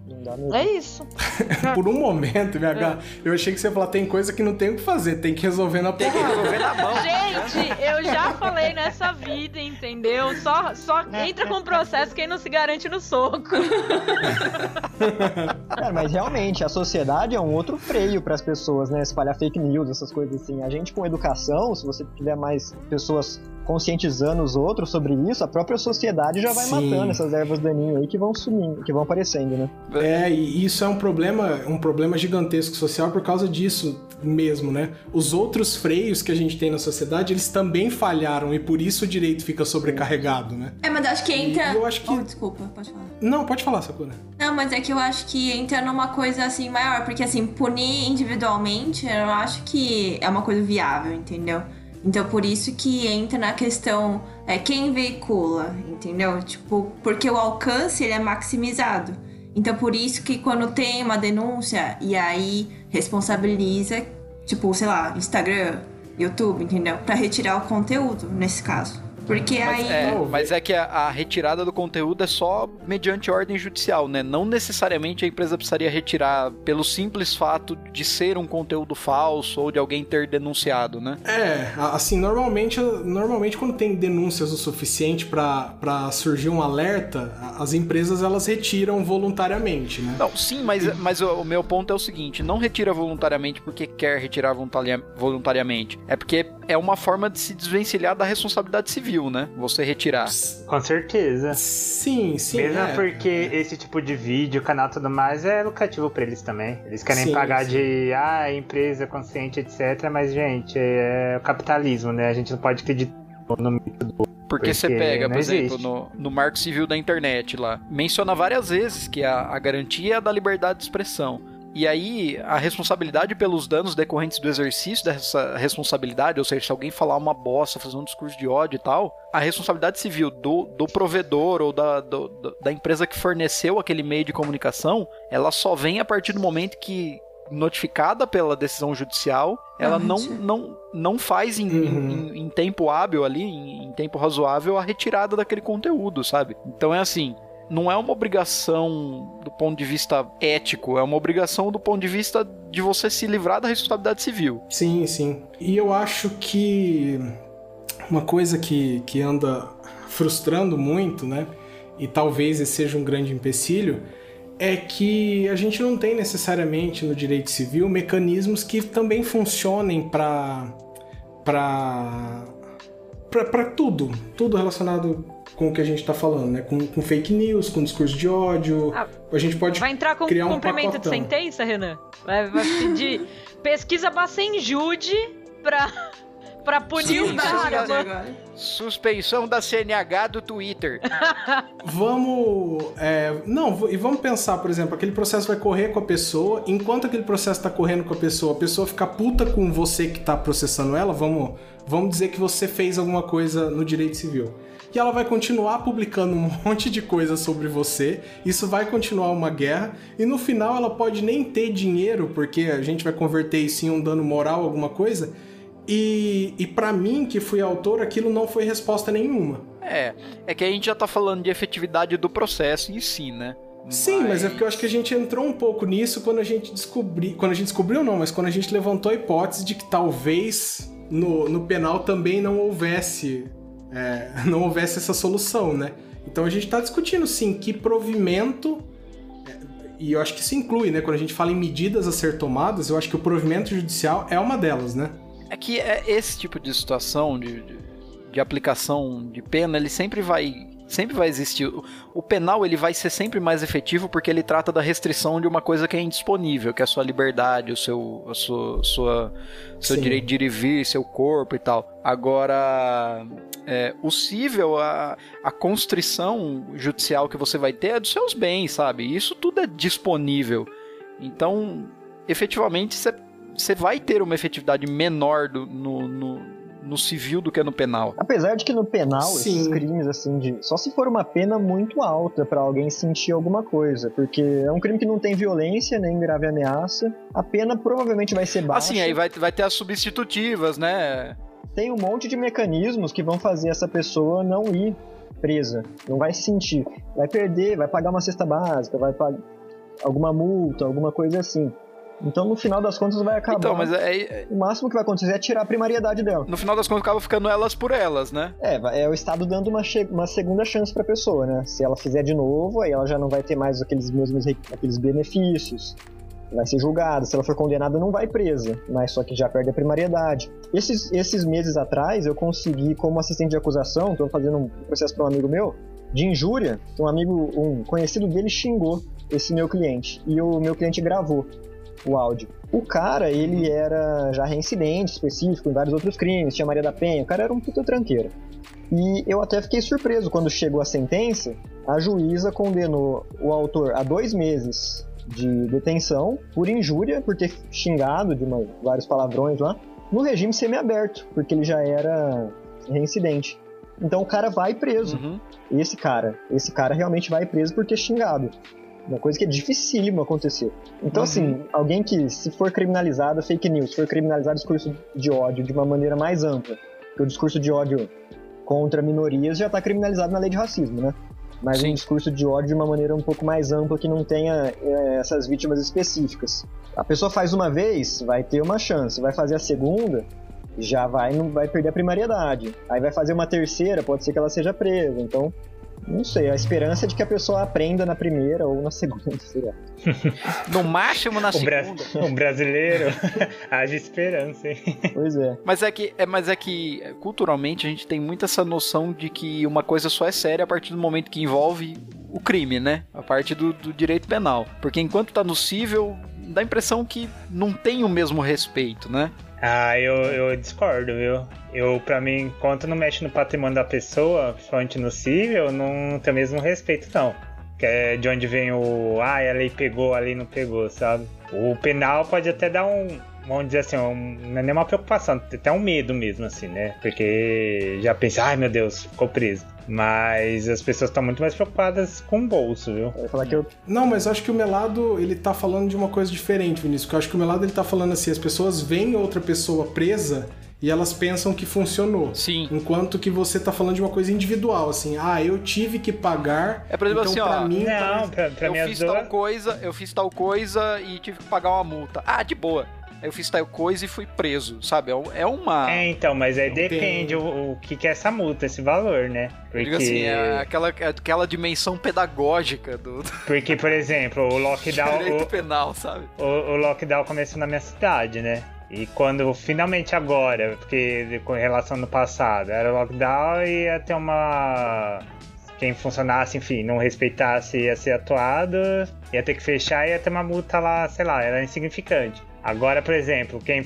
É isso. Por um momento, VH, eu achei que você ia falar, tem coisa que não tem o que fazer, tem que resolver na Tem que porrada. resolver na mão. Gente, eu já falei nessa vida, entendeu? Só, só entra com o processo quem não se garante no soco. Cara, mas realmente, a sociedade é um outro freio para as pessoas, né? Espalhar fake news, essas coisas assim. A gente com educação, se você tiver mais pessoas conscientizando os outros sobre isso, a própria sociedade já vai Sim. matando essas ervas daninhas aí que vão sumindo, que vão aparecendo, né? É, e isso é um problema, um problema gigantesco social por causa disso mesmo, né? Os outros freios que a gente tem na sociedade, eles também falharam e por isso o direito fica sobrecarregado, né? É, mas eu acho que entra. E eu acho que- Oh, desculpa, pode falar. Não, pode falar, Sakura. Não, mas é que eu acho que entra numa coisa assim maior, porque assim, punir individualmente, eu não acho que é uma coisa viável, entendeu? Então por isso que entra na questão é quem veicula, entendeu? Tipo, porque o alcance ele é maximizado. Então por isso que quando tem uma denúncia e aí responsabiliza, tipo, sei lá, Instagram, YouTube, entendeu? Pra retirar o conteúdo nesse caso. Porque Mas aí é, mas é que a, a retirada do conteúdo é só mediante ordem judicial, né? Não necessariamente a empresa precisaria retirar pelo simples fato de ser um conteúdo falso ou de alguém ter denunciado, né? É, assim, normalmente, normalmente quando tem denúncias o suficiente pra pra surgir um alerta, as empresas elas retiram voluntariamente, né? Não, sim, mas, mas o, o meu ponto é o seguinte: não retira voluntariamente porque quer retirar voluntaria- voluntariamente. É porque é uma forma de se desvencilhar da responsabilidade civil, né? Você retirar. Com certeza. Sim, sim. Mesmo é. porque esse tipo de vídeo, canal e tudo mais é lucrativo pra eles também. Eles querem Sim, pagar sim. de ah, empresa consciente, etc. Mas, gente, é o capitalismo, né? A gente não pode acreditar no mito do. Porque você Porque pega, por exemplo, no, no Marco Civil da Internet lá, menciona várias vezes que a, a garantia é da liberdade de expressão. E aí, a responsabilidade pelos danos decorrentes do exercício dessa responsabilidade, ou seja, se alguém falar uma bosta, fazer um discurso de ódio e tal, a responsabilidade civil do, do provedor ou da, do- da empresa que forneceu aquele meio de comunicação, ela só vem a partir do momento que, notificada pela decisão judicial, ela não, não, não faz em, Uhum. em- em tempo hábil ali, em, em tempo razoável, a retirada daquele conteúdo, sabe? Então é assim, não é uma obrigação do ponto de vista ético, é uma obrigação do ponto de vista de você se livrar da responsabilidade civil. Sim, sim. E eu acho que uma coisa que, que anda frustrando muito, né? E talvez esse seja um grande empecilho, é que a gente não tem necessariamente no direito civil mecanismos que também funcionem para para para tudo, tudo relacionado com o que a gente tá falando, né? Com, com fake news, com discurso de ódio. Ah, a gente pode Vai entrar com criar um cumprimento de pacotão. sentença, Renan? Vai, vai pedir pesquisa Bacenjude pra, pra punir o cara. Suspensão da CNH do Twitter. Vamos. é, não, e vamos pensar, por exemplo, aquele processo vai correr com a pessoa, enquanto aquele processo tá correndo com a pessoa, a pessoa fica puta com você que tá processando ela, vamos, vamos dizer que você fez alguma coisa no direito civil. E ela vai continuar publicando um monte de coisa sobre você, isso vai continuar uma guerra, e no final ela pode nem ter dinheiro, porque a gente vai converter isso em um dano moral, alguma coisa. E, e para mim, que fui autor, aquilo não foi resposta nenhuma. É, é que a gente já tá falando de efetividade do processo em si, né? Sim, mas é porque eu acho que a gente entrou um pouco nisso quando a gente descobriu. Quando a gente descobriu, não, mas quando a gente levantou a hipótese de que talvez no, no penal também não houvesse. É, não houvesse essa solução, né? Então a gente tá discutindo sim que provimento. é, E eu acho que isso inclui, né? Quando a gente fala em medidas a ser tomadas, eu acho que o provimento judicial é uma delas, né? É que é esse tipo de situação de, de, de aplicação de pena, ele sempre vai sempre vai existir. O, penal ele vai ser sempre mais efetivo porque ele trata da restrição de uma coisa que é indisponível, que é a sua liberdade, o seu, a sua, sua- seu Sim. direito de ir e vir, seu corpo e tal. Agora, é, o cível, a, a constrição judicial que você vai ter é dos seus bens, sabe? Isso tudo é disponível. Então, efetivamente, você você vai ter uma efetividade menor do- no, no, no civil do que no penal. Apesar de que no penal, Sim. esses crimes, assim, de. Só se for uma pena muito alta pra alguém sentir alguma coisa. Porque é um crime que não tem violência, nem grave ameaça. A pena provavelmente vai ser baixa. Assim, aí vai, vai ter as substitutivas, né? Tem um monte de mecanismos que vão fazer essa pessoa não ir presa. Não vai se sentir. Vai perder, vai pagar uma cesta básica, vai pagar alguma multa, alguma coisa assim. Então, no final das contas, vai acabar. Então, mas é, O máximo que vai acontecer é tirar a primariedade dela. no final das contas acaba ficando elas por elas, né? É, é o Estado dando uma, che- uma segunda chance pra pessoa, né? Se ela fizer de novo, aí ela já não vai ter mais aqueles mesmos aqueles benefícios. Vai ser julgada. Se ela for condenada, não vai presa. Mas só que já perde a primariedade. Esses, esses meses atrás, eu consegui, como assistente de acusação, tô fazendo um processo para um amigo meu, de injúria. Um amigo, um conhecido dele xingou esse meu cliente. E o meu cliente gravou o áudio. O cara, ele era já reincidente específico em vários outros crimes, tinha Maria da Penha, o cara era um puta tranqueira. E eu até fiquei surpreso quando chegou a sentença, a juíza condenou o autor a dois meses de detenção por injúria, por ter xingado de uma- vários palavrões lá, no regime semiaberto, porque ele já era reincidente. Então o cara vai preso. Uhum. Esse cara, esse cara realmente vai preso por ter xingado. Uma coisa que é dificílimo acontecer. Então, assim, alguém que, se for criminalizado fake news, se for criminalizado discurso de ódio de uma maneira mais ampla, porque o discurso de ódio contra minorias já está criminalizado na lei de racismo, né? Mas Sim. um discurso de ódio de uma maneira um pouco mais ampla que não tenha eh, essas vítimas específicas. A pessoa faz uma vez, vai ter uma chance. Vai fazer a segunda, já vai, não vai perder a primariedade. Aí vai fazer uma terceira, pode ser que ela seja presa. Então, não sei. A esperança é de que a pessoa aprenda na primeira ou na segunda, sei lá. No máximo na O, bra- segunda. o brasileiro haja esperança, hein? Pois é. Mas é que, é, mas é que culturalmente a gente tem muito essa noção de que uma coisa só é séria a partir do momento que envolve o crime, né? A parte do, do direito penal. Porque enquanto tá no cível, dá a impressão que não tem o mesmo respeito, né? Ah, eu, eu discordo, viu? Eu, pra mim, enquanto não mexe no patrimônio da pessoa, principalmente no civil, não tem o mesmo respeito, não. Que é de onde vem o. Ah, a lei pegou, a lei não pegou, sabe? O penal pode até dar um. Vamos dizer assim, um, não é nem uma preocupação, até um medo mesmo, assim, né? Porque já pensa, ai meu Deus, ficou preso. Mas as pessoas estão muito mais preocupadas com o bolso, viu? Eu falar que eu Não, mas eu acho que o Melado, ele tá falando de uma coisa diferente, Vinícius. Porque eu acho que o Melado, ele tá falando assim, as pessoas veem outra pessoa presa e elas pensam que funcionou. Sim. Enquanto que você tá falando de uma coisa individual, assim, ah, eu tive que pagar, É, por exemplo, então assim, pra ó, mim... Não, pra, pra eu fiz duas. tal coisa, eu fiz tal coisa e tive que pagar uma multa. Ah, de boa. Aí eu fiz tal coisa e fui preso, sabe? É É uma. É, então, mas aí depende tem. o, o que, que é essa multa, esse valor, né? Eu digo assim, é aquela, é aquela dimensão pedagógica do, Porque, por exemplo, o lockdown, direito penal, sabe? o, o, o lockdown começou na minha cidade, né? E quando finalmente agora, porque com relação no passado, era lockdown e ia ter uma. Quem funcionasse, enfim, não respeitasse ia ser atuado, ia ter que fechar e ia ter uma multa lá, sei lá, era insignificante. Agora, por exemplo, quem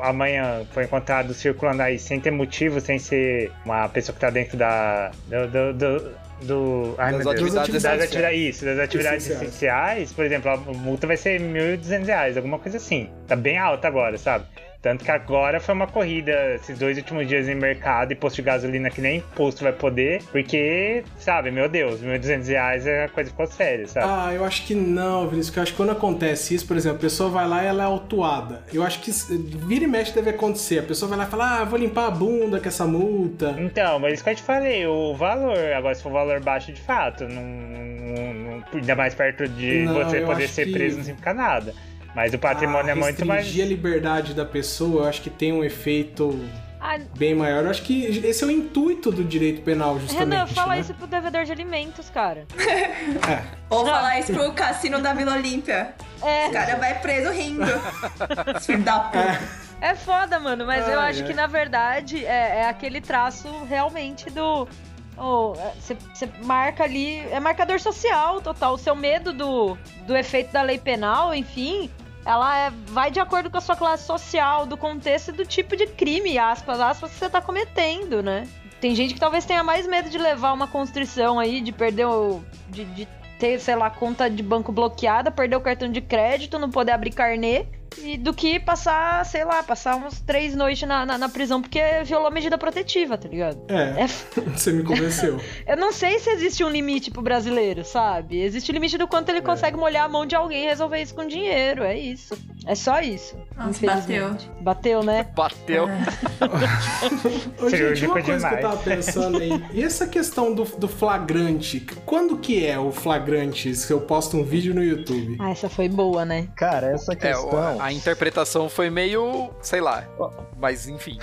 amanhã foi encontrado circulando aí sem ter motivo, sem ser uma pessoa que tá dentro da. do. do, do do- ai, Das meu Deus. atividades das atividades, isso, das atividades Essenciais. essenciais, por exemplo, a multa vai ser 1.200 reais, alguma coisa assim. Tá bem alta agora, sabe? Tanto que agora foi uma corrida, esses dois últimos dias em mercado e posto de gasolina que nem posto vai poder, porque, sabe, meu Deus, 1.200 reais é a coisa ficou séria, sabe? Ah, eu acho que não, Vinícius, porque eu acho que quando acontece isso, por exemplo, a pessoa vai lá e ela é autuada. Eu acho que vira e mexe deve acontecer. A pessoa vai lá e fala, ah, vou limpar a bunda com essa multa. Então, mas isso que eu te falei, o valor, agora se for valor baixo de fato, não, não- não- ainda mais perto de Não, você poder ser que- preso não significa nada. Mas o patrimônio Ah, é muito mais. restringir a liberdade da pessoa, eu acho que tem um efeito Ah, bem maior. Eu acho que esse é o intuito do direito penal, justamente. Renan, fala né? isso pro devedor de alimentos, cara. Ou falar isso pro cassino da Vila Olímpia. É. O cara vai preso rindo. Filho da puta. É foda, mano, mas eu Ai, acho ai. que na verdade é, é aquele traço realmente do. Você marca ali. É marcador social total. O seu medo do, do efeito da lei penal, enfim. Ela é- vai de acordo com a sua classe social, do contexto e do tipo de crime, aspas, aspas, que você tá cometendo, né? Tem gente que talvez tenha mais medo de levar uma constrição aí, de perder o. de, de ter, sei lá, conta de banco bloqueada, perder o cartão de crédito, não poder abrir carnê, e do que passar, sei lá, passar uns três noites na, na, na prisão porque violou a medida protetiva, tá ligado? É, É, você me convenceu. eu não sei se existe um limite pro brasileiro, sabe? Existe o limite do quanto ele consegue molhar a mão de alguém e resolver isso com dinheiro. É isso. É só isso. Nossa, infelizmente. Bateu, né? Bateu. Ô, gente, uma coisa que eu tava pensando aí. E essa questão do, do flagrante? Quando que é o flagrante se eu posto um vídeo no YouTube? Ah, essa foi boa, né? Cara, essa É, questão o- a interpretação foi meio, sei lá, mas enfim.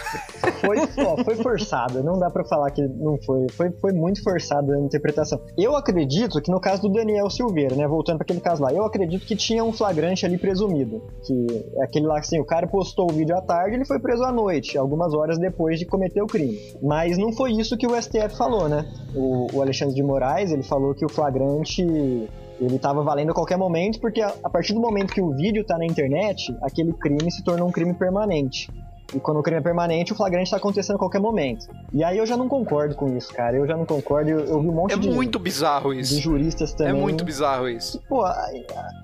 foi, ó, foi forçada. Não dá pra falar que não foi. Foi, foi muito forçada a interpretação. Eu acredito que no caso do Daniel Silveira, né? Voltando pra aquele caso lá, eu acredito que tinha um flagrante ali presumido. Que é aquele lá que assim, o cara postou o vídeo à tarde ele foi preso à noite, algumas horas depois de cometer o crime. Mas não foi isso que o STF falou, né? O, o Alexandre de Moraes, ele falou que o flagrante ele estava valendo a qualquer momento, porque a, a partir do momento que o vídeo tá na internet, aquele crime se tornou um crime permanente. E quando o crime é permanente, o flagrante tá acontecendo a qualquer momento. E aí eu já não concordo com isso, cara. Eu já não concordo. Eu, eu vi um monte É de, muito bizarro de isso. juristas É também. muito bizarro isso. Pô,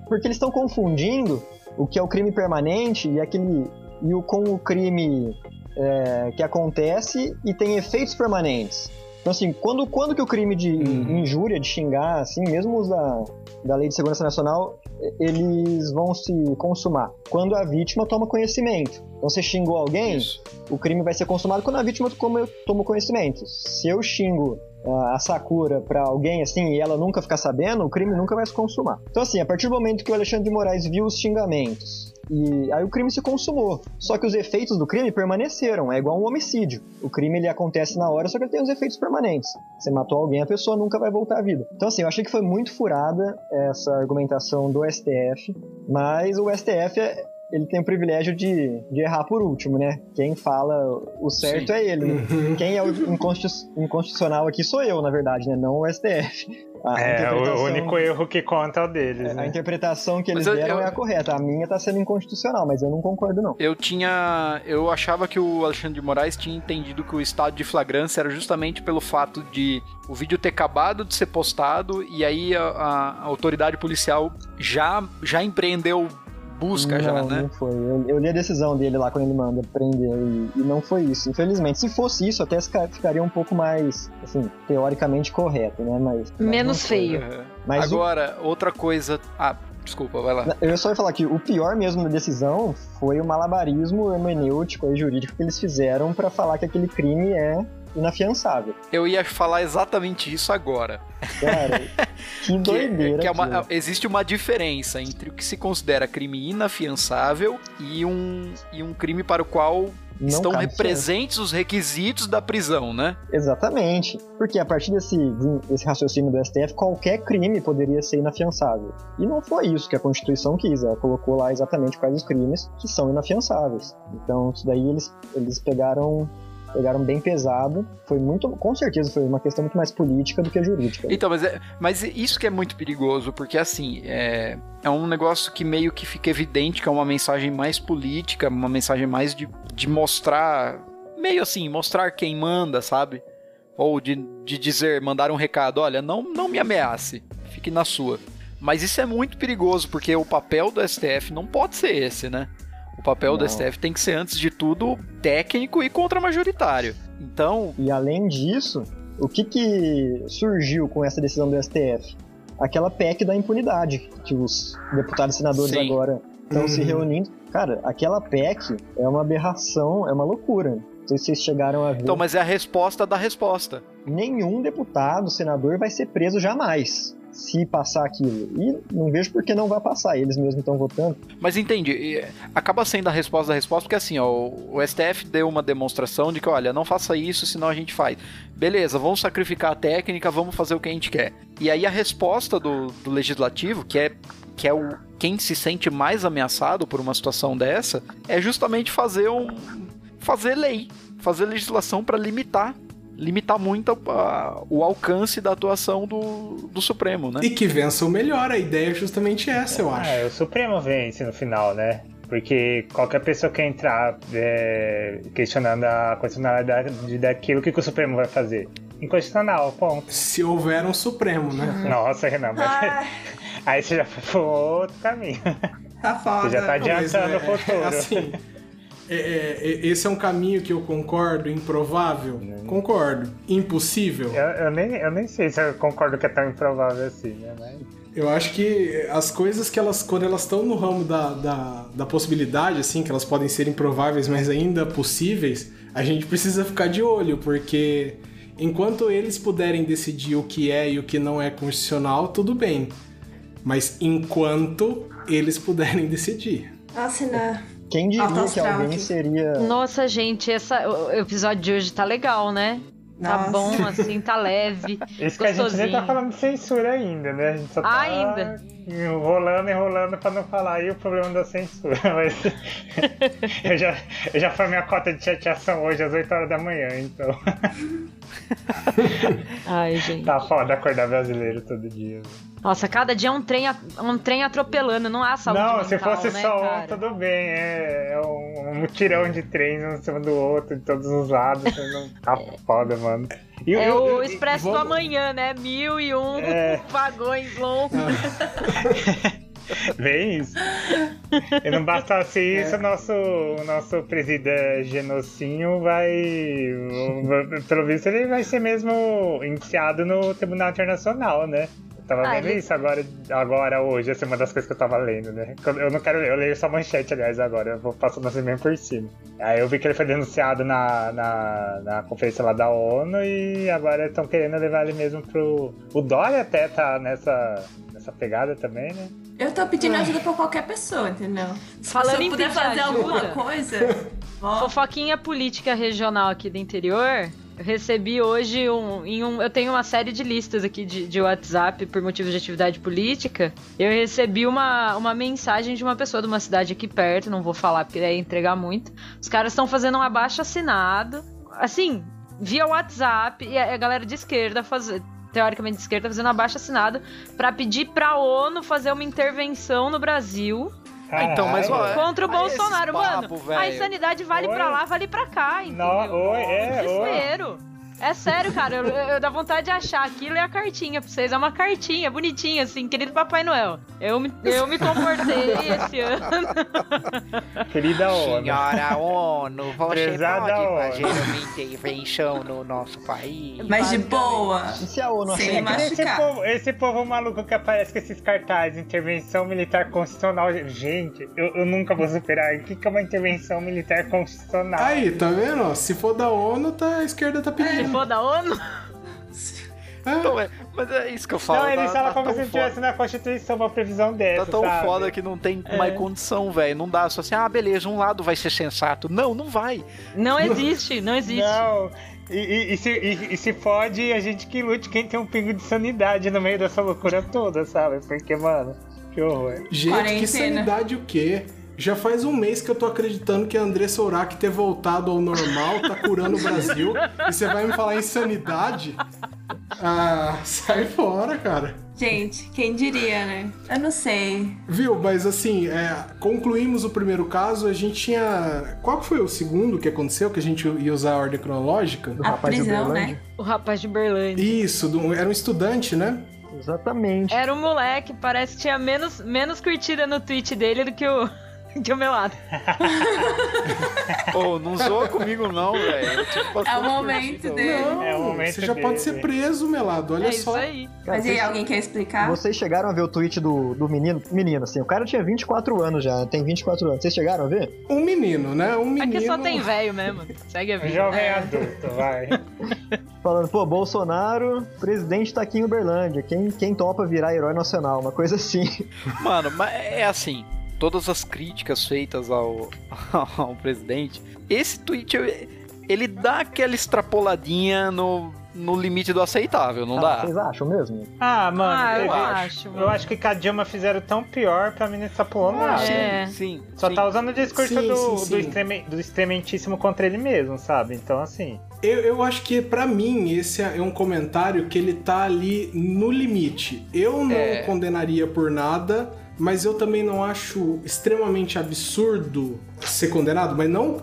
porque eles estão confundindo o que é o crime permanente e aquele e o com o crime é, que acontece e tem efeitos permanentes. Então assim, quando, quando que o crime de Uhum. injúria, de xingar, assim, mesmo os da, da Lei de Segurança Nacional, eles vão se consumar quando a vítima toma conhecimento. Então você xingou alguém, Isso. o crime vai ser consumado quando a vítima toma, toma conhecimento. Se eu xingo a Sakura pra alguém assim e ela nunca ficar sabendo, o crime nunca vai se consumar. Então assim, a partir do momento que o Alexandre de Moraes viu os xingamentos e aí o crime se consumou. Só que os efeitos do crime permaneceram, é igual um homicídio. O crime ele acontece na hora, só que ele tem os efeitos permanentes. Você matou alguém, a pessoa nunca vai voltar à vida. Então assim, eu achei que foi muito furada essa argumentação do STF, mas o STF é, ele tem o privilégio de, de errar por último, né? Quem fala o certo Sim. é ele. né? Quem é o inconstitu- inconstitucional aqui sou eu, na verdade, né? Não o STF. A É, interpretação- o único erro que conta é o deles, A né? interpretação que eles eu- deram eu- é a correta. A minha tá sendo inconstitucional, mas eu não concordo, não. Eu tinha. Eu achava que o Alexandre de Moraes tinha entendido que o estado de flagrância era justamente pelo fato de o vídeo ter acabado de ser postado e aí a, a autoridade policial já, já empreendeu busca, não, já, né? não foi. Eu, eu li a decisão dele lá quando ele manda prender e, e não foi isso. Infelizmente, se fosse isso, até fica- ficaria um pouco mais, assim, teoricamente correto, né? Mas, Menos feio. Uhum. Mas o- Agora, outra coisa. Ah, desculpa, vai lá. Eu só ia falar que o pior mesmo da decisão foi o malabarismo hermenêutico e jurídico que eles fizeram pra falar que aquele crime é inafiançável. Eu ia falar exatamente isso agora. Cara, que Que, doideira. que é uma- aquilo. existe uma diferença entre o que se considera crime inafiançável e um, e um crime para o qual Não estão presentes os requisitos da prisão, né? Exatamente. Porque a partir desse, desse raciocínio do STF, qualquer crime poderia ser inafiançável. E não foi isso que a Constituição quis. Ela colocou lá exatamente quais os crimes que são inafiançáveis. Então, isso daí eles, eles pegaram. Pegaram bem pesado. Foi muito. Com certeza foi uma questão muito mais política do que jurídica. Então, mas, é, mas isso que é muito perigoso, porque assim, é, é um negócio que meio que fica evidente que é uma mensagem mais política, uma mensagem mais de, de mostrar, meio assim, mostrar quem manda, sabe? Ou de, de dizer, mandar um recado, olha, não, não me ameace, fique na sua. Mas isso é muito perigoso, porque o papel do STF não pode ser esse, né? O papel do Não. STF tem que ser, antes de tudo, técnico e contra-majoritário. Então, E além disso, o que, que surgiu com essa decisão do STF? Aquela PEC da impunidade, que os deputados e senadores Sim. agora estão se Uhum. reunindo. Cara, aquela PEC é uma aberração, é uma loucura. Não sei se vocês chegaram a ver. então, mas é a resposta da resposta. Nenhum deputado, senador vai ser preso jamais se passar aquilo. E não vejo por que não vai passar. Eles mesmos estão votando. Mas entende, e, acaba sendo a resposta da resposta, porque assim, ó, o o STF deu uma demonstração de que, olha, não faça isso, senão a gente faz. Beleza, vamos sacrificar a técnica, vamos fazer o que a gente quer. E aí a resposta do, do legislativo, que é, que é o quem se sente mais ameaçado por uma situação dessa, é justamente fazer um. fazer lei, fazer legislação para limitar. Limitar muito a- o alcance da atuação do, do Supremo, né? E que vença o melhor, a ideia é justamente essa, eu acho. Ah, o Supremo vence no final, né? Porque qualquer pessoa que entrar é, questionando a constitucionalidade daquilo, o que, que o Supremo vai fazer? Inconstitucional, ponto. Se houver um Supremo, né? Nossa, Renan, mas Ah, aí você já foi pro outro caminho. Tá foda. Você já tá Não, mas adiantando é- o futuro. é assim, é- é- é- esse é um caminho que eu concordo, improvável? Concordo. Impossível? Eu, eu nem, eu nem sei se eu concordo que é tão improvável assim, né? Mas... Eu acho que as coisas que elas, quando elas estão no ramo da, da, da possibilidade, assim, que elas podem ser improváveis, mas ainda possíveis, a gente precisa ficar de olho, porque enquanto eles puderem decidir o que é e o que não é constitucional, tudo bem. Mas enquanto eles puderem decidir. Nossa, né? Quem diria que alguém aqui. seria. Nossa, gente, essa, o episódio de hoje tá legal, né? Tá Nossa. bom, assim, tá leve. Isso que a gente nem tá falando de censura ainda, né? A gente só tá Ainda. enrolando, enrolando pra não falar aí o problema da censura. Mas eu, já, eu já foi minha cota de chateação hoje às 8 horas da manhã, então Ai, gente. tá foda acordar brasileiro todo dia. Nossa, cada dia é um trem, a- um trem atropelando, não há saúde não, mental, se fosse né, só um, tudo bem. É, é um, um mutirão de trens um em cima do outro, de todos os lados. Não, tá foda, mano. E, É e- o Expresso do Amanhã, né? Mil e um É. vagões longos. Bem isso. E não bastasse É. isso, o nosso, nosso presidente Genocinho vai. Pelo visto, ele vai ser mesmo indiciado no Tribunal Internacional, né? Eu tava Ah, vendo ele- isso agora, agora, hoje, essa é uma das coisas que eu tava lendo, né? Eu não quero ler, eu leio só manchete, aliás, agora, eu vou passando assim mesmo por cima. Aí eu vi que ele foi denunciado na, na, na conferência lá da ONU e agora estão querendo levar ele mesmo pro. O Dória até tá nessa, nessa pegada também, né? Eu tô pedindo ajuda pra qualquer pessoa, entendeu? Falando Se em eu puder fazer ajuda. alguma coisa. ó, Fofoquinha política regional aqui do interior. Eu recebi hoje um, em um. Eu tenho uma série de listas aqui de, de WhatsApp por motivos de atividade política. Eu recebi uma, uma mensagem de uma pessoa de uma cidade aqui perto, não vou falar porque é entregar muito. Os caras estão fazendo um abaixo assinado. Assim, via WhatsApp, e a, a galera de esquerda fazer. Teoricamente de esquerda, fazendo abaixo assinado pra pedir pra ONU fazer uma intervenção no Brasil Ah, então, mas ó, Caralho. contra o Aí esses Bolsonaro, papo, mano. A velho. insanidade vale pra lá, vale pra cá, entendeu? Não, oi, é, oi. É sério, cara. Eu, eu dá vontade de achar aquilo e a cartinha pra vocês. É uma cartinha bonitinha, assim, querido Papai Noel. Eu me, eu me comportei esse ano. Querida ONU. Senhora ONU, você Prezada pode ONU. fazer uma intervenção no nosso país? Mas de boa. E se a ONU Sem aceita? Esse machucar. povo, esse povo maluco que aparece com esses cartazes, intervenção militar constitucional. Gente, eu, eu nunca vou superar. O que, que é uma intervenção militar constitucional? Aí, tá vendo? Se for da ONU, tá, a esquerda tá Se pedindo. For da ONU, É. Então, é, mas é isso que eu falo. não, eles tá, falam tá como se tivesse na Constituição uma previsão dessa. Tá tão sabe? foda que não tem É. mais condição, velho. Não dá só assim, ah, beleza, um lado vai ser sensato. Não, não vai. não existe, não existe. Não. E, e- e se, e- e se pode, a gente que lute quem tem um pingo de sanidade no meio dessa loucura toda, sabe? Porque, mano, que horror. Gente, que Quarentena. sanidade o quê? Já faz um mês que eu tô acreditando que a Andressa Urach ter voltado ao normal tá curando o Brasil. e você vai me falar em sanidade? Ah, sai fora, cara. Gente, quem diria, né? Eu não sei. Viu, mas assim, é, concluímos o primeiro caso, a gente tinha. Qual que foi o segundo que aconteceu? Que a gente ia usar a ordem cronológica? A rapaz de prisão, Uberlândia? né? O rapaz de Berlândia. Isso, do- era um estudante, né? Exatamente. Era um moleque, parece que tinha menos, menos curtida no tweet dele do que o, que o meu lado. Ô, não zoa comigo, não, velho. É o momento curtida. dele. Não, É o momento você já dele. pode ser preso, Melado, olha é isso só. aí. Cara, Mas e aí, vocês, alguém quer explicar? vocês chegaram a ver o tweet do, do menino? Menino, assim, o cara tinha 24 anos já, tem 24 anos. Vocês chegaram a ver? Um menino, né? Um menino. Aqui só tem velho mesmo. Segue a Um vida. jovem adulto, vai. Falando, pô, Bolsonaro, presidente tá aqui em Uberlândia. Quem, quem topa virar herói nacional? Uma coisa assim. Mano, mas é assim. Todas as críticas feitas ao, ao presidente, esse tweet ele dá aquela extrapoladinha no, no limite do aceitável, não Ah, dá? Vocês acham mesmo? Ah, mano, Ah, eu teve- acho, mano. Eu acho que com a Dilma fizeram tão pior pra mim não extrapolou Ah, nada. É. Sim, Só sim. tá usando o discurso Sim, do, sim, do, sim. extreme- do extrementíssimo contra ele mesmo, sabe? Então, assim. Eu, eu acho que, pra mim, esse é um comentário que ele tá ali no limite. Eu não É. condenaria por nada, mas eu também não acho extremamente absurdo ser condenado, mas não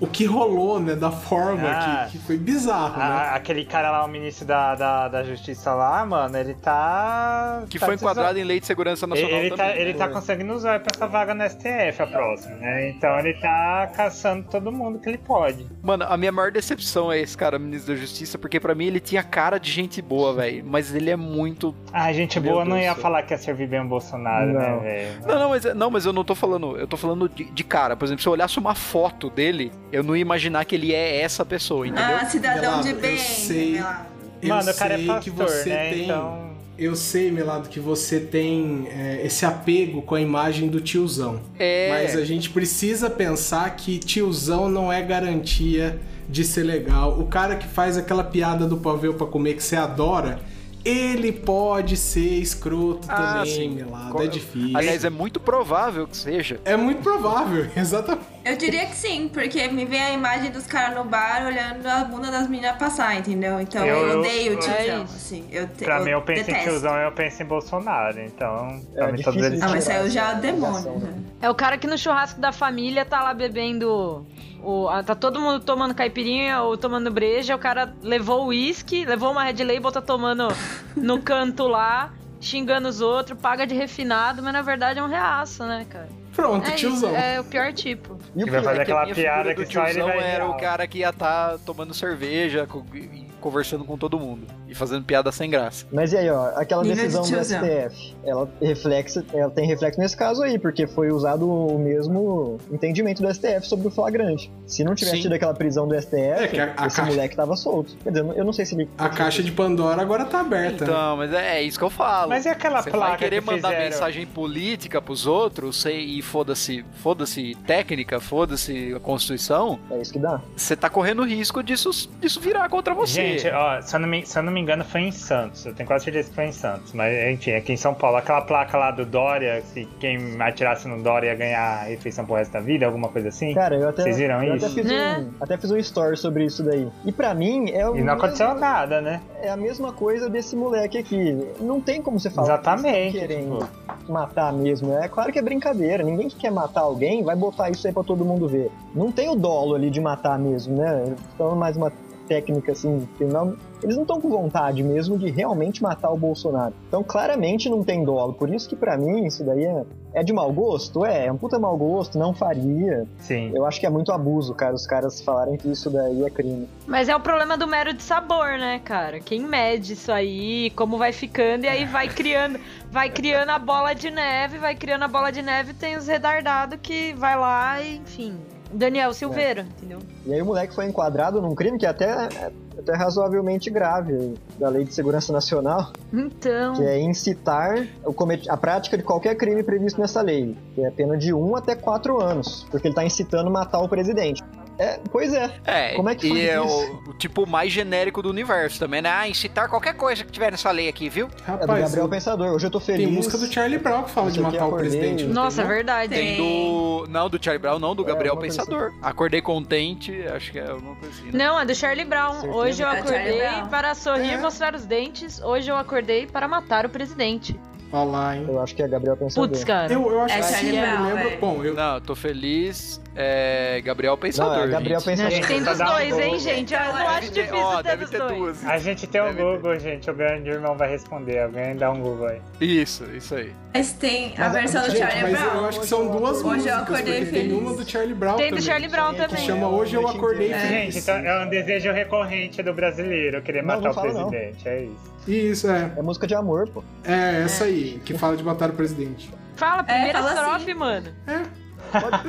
o, que rolou, né, da forma Ah. que, que foi bizarro, né? A- aquele cara lá, o ministro da, da, da justiça lá, mano, ele tá. Que tá foi enquadrado em lei de segurança Ele, nacional ele tá, também. ele tá conseguindo usar pra essa vaga no STF, a próxima, né? Então ele tá caçando todo mundo que ele pode. Mano, a minha maior decepção é esse cara, ministro da Justiça, porque pra mim ele tinha cara de gente boa, velho. Mas ele é muito. Ah, gente Meu boa não Deus ia do céu. falar que ia servir bem o Bolsonaro, né, Não. Velho? Não, não, mas, não, mas eu não tô falando. Eu tô falando de, de cara. Por exemplo, se eu olhasse uma foto dele, eu não ia imaginar que ele é essa pessoa, entendeu? Ah, cidadão de bem. eu sei. Melado. Eu Mano, o cara é sei pastor, que você né? tem. Então. Eu sei, Melado, que você tem é, esse apego com a imagem do tiozão. é. Mas a gente precisa pensar que tiozão não é garantia de ser legal. O cara que faz aquela piada do pavê pra comer que você adora, ele pode ser escroto Ah, também, sim. Melado. Co- É difícil. Aliás, é muito provável que seja. É muito provável, exatamente. Eu diria que sim, porque me vem a imagem dos caras no bar olhando a bunda das meninas passar, entendeu? Então eu, Eu- odeio o É tiozão, assim. Eu, te, Pra mim, eu penso em detesto. tiozão eu penso em Bolsonaro. Então, É pra mim, todos difícil eles. Ah, mas saiu já o demônio. né? É o cara que no churrasco da família tá lá bebendo. O, tá todo mundo tomando caipirinha ou tomando breja. O cara levou o uísque, levou uma Red Label, tá tomando no canto lá, xingando os outros, paga de refinado, mas na verdade é um reaço, né, cara? Pronto, É, isso, tiozão. é o pior tipo. E o Que vai pior fazer É aquela piada que ele tiozão vai era ver. o cara que ia estar tomando cerveja co- e conversando com todo mundo e fazendo piada sem graça. Mas e aí, ó, aquela Nível de decisão do. STF, ela, reflexo, ela tem reflexo nesse caso aí, porque foi usado o mesmo entendimento do STF sobre o flagrante. Se não tivesse Sim. tido aquela prisão do STF, É que a- a esse caixa- moleque tava solto. Quer dizer, eu não sei se ele... A caixa de Pandora agora tá aberta. né? Então, mas é, é isso que eu falo. Mas e aquela Você placa vai querer que mandar fizeram? mensagem política pros outros sei, e foda-se, foda-se técnica, foda-se a Constituição, É isso que dá. você tá correndo risco disso, disso virar contra você. Gente, ó, se eu, não me, se eu não me engano, foi em Santos. Eu tenho quase certeza que foi em Santos. Mas, enfim, aqui em São Paulo, aquela placa lá do Dória, se quem atirasse no Dória ia ganhar a refeição pro resto da vida, alguma coisa assim. Cara, eu até, Vocês viram eu isso? até fiz, Né? um, até fiz um story sobre isso daí. E pra mim, é, o E não aconteceu mesmo- nada, né? é a mesma coisa desse moleque aqui. Não tem como você falar Exatamente, que querendo matar mesmo. É claro que é brincadeira. Ninguém que quer matar alguém vai botar isso aí pra todo mundo ver. Não tem o dolo ali de matar mesmo, né? Então, mais uma técnica assim, que não, eles não estão com vontade mesmo de realmente matar o Bolsonaro. Então, claramente não tem dolo. Por isso que pra mim isso daí é, é de mau gosto? É, é um puta mau gosto, não faria. Sim. Eu acho que é muito abuso, cara, os caras falarem que isso daí é crime. Mas é o problema do mero de sabor, né, cara? Quem mede isso aí, como vai ficando, e aí vai criando, vai criando a bola de neve, vai criando a bola de neve, tem os retardados que vai lá e, enfim. Daniel Silveira, entendeu? E aí o moleque foi enquadrado num crime que é até, é até razoavelmente grave da Lei de Segurança Nacional, Então. que é incitar o comet- a prática de qualquer crime previsto nessa lei, que é pena de 1 até 4 anos, porque ele tá incitando matar o presidente. É, pois é. É, Como é que e é o, o tipo mais genérico do universo também, né? Ah, incitar qualquer coisa que tiver nessa lei aqui, viu? É do Rapaz, Gabriel eu- Pensador. Hoje eu tô feliz. tem música do Charlie Brown que fala de aqui matar o presidente. não Nossa, é verdade. Tem do. Não, do Charlie Brown, não, do É, Gabriel coisa Pensador. Acordei contente, acho que é alguma coisa assim. Né? Não, é do Charlie Brown. Certeza Hoje eu é acordei para sorrir e É. mostrar os dentes. Hoje eu acordei para matar o presidente. Olha lá, hein? Eu acho que é Gabriel Pensador. Putz, cara. Eu, eu acho É que eu Brown, me lembro. velho. Bom, eu, Não, eu tô feliz. É. Gabriel Pensador. Não, é Gabriel gente. Pensador. Acho que tem dos dois, hein, gente? Eu não acho ter- difícil ó, ter deve dos ter dois. duas. A gente tem o Deve ter. Google, gente. O grande irmão vai responder. Alguém dá um Google aí. Isso, isso aí. Mas tem a Mas, versão do gente, Charlie mas Brown. eu acho que são duas Hoje eu músicas. acordei porque tem feliz. uma do Charlie Brown Tem do também, Charlie Brown que também. chama Hoje Eu Acordei É. Feliz. Gente, então é um desejo recorrente do brasileiro querer matar o presidente. É isso. Isso, é. É música de amor, pô. É essa aí, que fala de matar o presidente. Fala, primeira fala estrofe, assim. mano.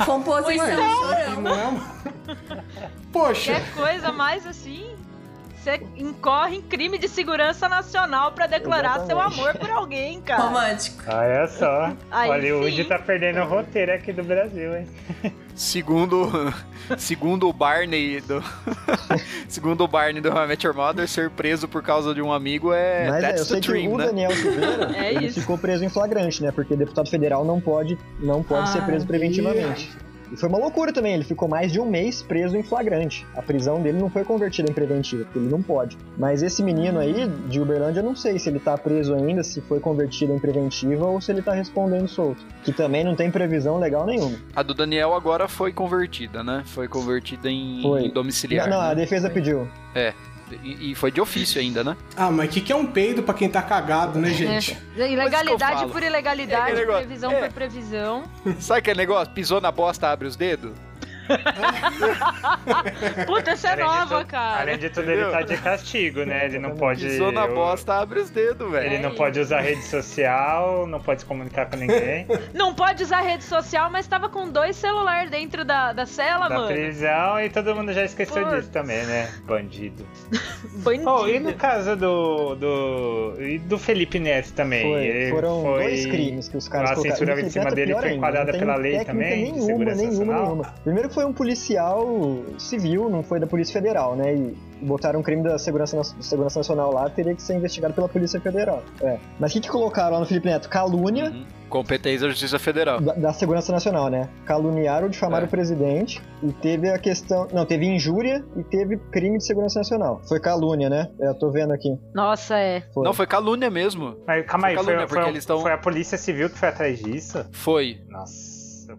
Composição Ué, e chorão. não é uma... Poxa, Quer coisa mais assim? Você incorre em crime de segurança nacional pra declarar seu Exatamente. amor por alguém, cara. Romântico. Olha só. Aí Hollywood sim. tá perdendo o roteiro aqui do Brasil, hein? Segundo, segundo o Barney do segundo o Barney do How I Met Your Mother, ser preso por causa de um amigo é Mas é, eu that's sei the que dream, o né? Daniel Silveira, É ficou preso em flagrante, né? Porque deputado federal não pode, não pode Ah, ser preso preventivamente. E foi uma loucura também, ele ficou mais de um mês preso em flagrante. A prisão dele não foi convertida em preventiva, porque ele não pode. Mas esse menino aí, de Uberlândia, eu não sei se ele tá preso ainda, se foi convertido em preventiva ou se ele tá respondendo solto. Que também não tem previsão legal nenhuma. A do Daniel agora foi convertida, né? Foi convertida em, Foi. em domiciliar. não, a né? defesa pediu. E, e foi de ofício ainda, né? Ah, mas o que, que é um peido pra quem tá cagado, né, gente? É. Ilegalidade por É ilegalidade, negócio. previsão É. por previsão. Sabe aquele negócio? Pisou na bosta, abre os dedos? Puta, essa é nova, tudo- cara. Além de tudo, Entendeu? ele tá de castigo, né? Ele não pode. Pisou na bosta, abre os dedos, velho. Ele não pode usar rede social, não pode se comunicar com ninguém. Não pode usar rede social, mas tava com dois celulares dentro da, da cela, da mano. prisão e todo mundo já esqueceu Putz. disso também, né? Bandido. Bandido. Oh, e no caso do. do. e do Felipe Neto também? Foi, ele foram foi... dois crimes que os caras a censura em cima é dele foi enquadrada pela lei também, de Nenhuma, segurança nenhuma, nacional? nenhuma. Primeiro que foi um policial civil, não foi da Polícia Federal, né? E botaram um crime da segurança, na- segurança nacional lá, teria que ser investigado pela Polícia Federal. É. Mas o que, que colocaram lá no Felipe Neto? Calúnia Uhum. Competência da Justiça Federal. da, da Segurança Nacional, né? Caluniar ou difamar É. o presidente e teve a questão. Não, teve injúria e teve crime de segurança nacional. Foi calúnia, né? É, eu tô vendo aqui. Nossa, é. Foi. Não, foi calúnia mesmo. Mas calma aí, Foi foi, calúnia, foi, porque eles tão- foi a Polícia Civil que foi atrás disso? Foi. Nossa,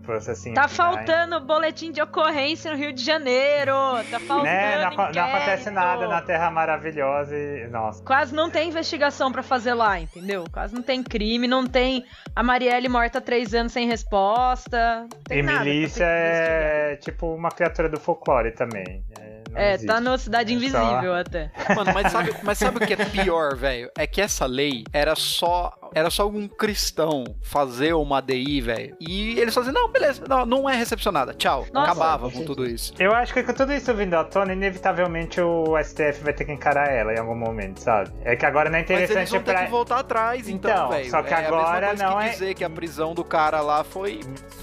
processinho. Tá faltando boletim de ocorrência no Rio de Janeiro. Tá faltando. Né? Não, não acontece nada na Terra Maravilhosa e. Nossa. Quase não tem investigação pra fazer lá, entendeu? Quase não tem crime, não tem a Marielle morta há três anos sem resposta. E milícia é tipo uma criatura do folclore também. É, não É, existe. tá no Cidade É Invisível até. Mano, mas sabe, mas sabe o que é pior, velho? É que essa lei era só era só algum cristão fazer uma ADI, velho. E eles faziam, não, beleza, não, não é recepcionada. Tchau. Nossa. Acabava com tudo isso. Eu acho que com tudo isso vindo à tona, inevitavelmente o STF vai ter que encarar ela em algum momento, sabe? É que agora não é Mas eles interessante vão ter pra. que voltar atrás, então, Então, velho. só que é a mesma agora coisa não que é- dizer que a prisão do cara lá foi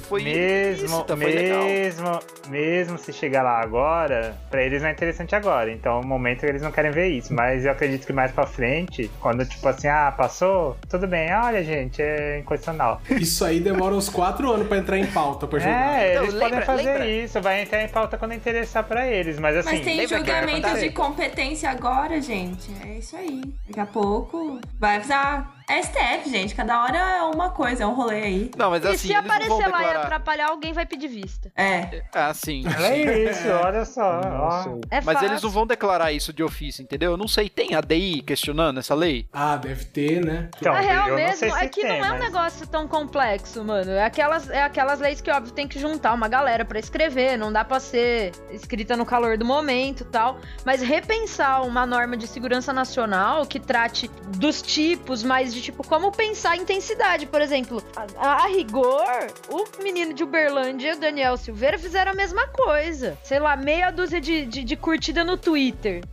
foi Mesmo, ilícita, foi legal. mesmo, mesmo se chegar lá agora, pra eles não é interessante agora. Então, é um momento que eles não querem ver isso. Mas eu acredito que mais pra frente, quando tipo assim, ah, passou, tudo bem, olha, gente, é inconstitucional. Isso aí demora uns quatro anos pra entrar em pauta pra jogar. É, Então, eles lembra- podem fazer lembra- isso, vai entrar em pauta quando interessar pra eles. Mas assim, Mas tem fantasia? de competência agora, gente. É isso aí. Daqui a pouco vai avisar. É STF, gente. Cada hora é uma coisa, é um rolê aí. Não, mas e assim, se eles não aparecer vão lá e declarar. atrapalhar, alguém vai pedir vista. É. Ah, sim. é isso, olha só. Não. É Mas fácil. eles não vão declarar isso de ofício, entendeu? Eu não sei, tem ADI questionando essa lei? Ah, deve ter, né? Então, Na real mesmo é que tem, não é um mas- negócio tão complexo, mano. É aquelas, é aquelas leis que, óbvio, tem que juntar uma galera pra escrever. Não dá pra ser escrita no calor do momento e tal. Mas repensar uma norma de segurança nacional que trate dos tipos, mas de tipo, como pensar a intensidade. Por exemplo, a, a rigor, o menino de Uberlândia e o Daniel Silveira fizeram a mesma coisa. Sei lá, meia dúzia de, de, de curtida no Twitter.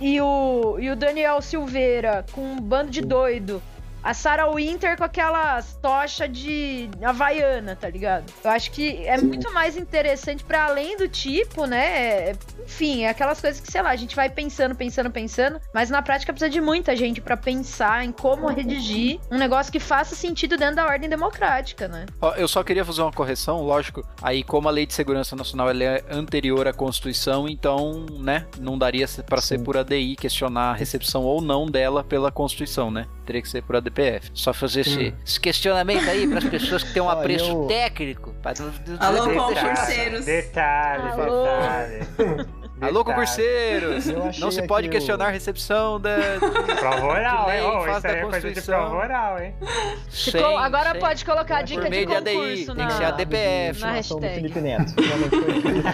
E o, e o Daniel Silveira com um bando de doido. A Sarah Winter com aquelas tochas de Havaiana, tá ligado? Eu acho que é muito mais interessante para além do tipo, né? É- Enfim, é aquelas coisas que, sei lá, a gente vai pensando, pensando, pensando, mas na prática precisa de muita gente para pensar em como redigir um negócio que faça sentido dentro da ordem democrática, né? Eu só queria fazer uma correção, lógico. Aí, como a Lei de Segurança Nacional ela é anterior à Constituição, então, né, não daria para ser por ADI questionar a recepção ou não dela pela Constituição, né? Teria que ser por ADPF. Só fazer esse, esse questionamento aí para as pessoas que têm um Olha, apreço eu- técnico. pra Alô, do- concurseiros. Detalhe, Alô. Detalhe. Alô, concurseiros! Não se pode questionar a recepção da. Prova oral, hein? Faz isso da aí é coisa de prova oral, hein? Sem- agora sem- pode colocar a por dica de meio de ADI, concurso tem na, que ser ADPF. na Informação do hashtag. Felipe Neto.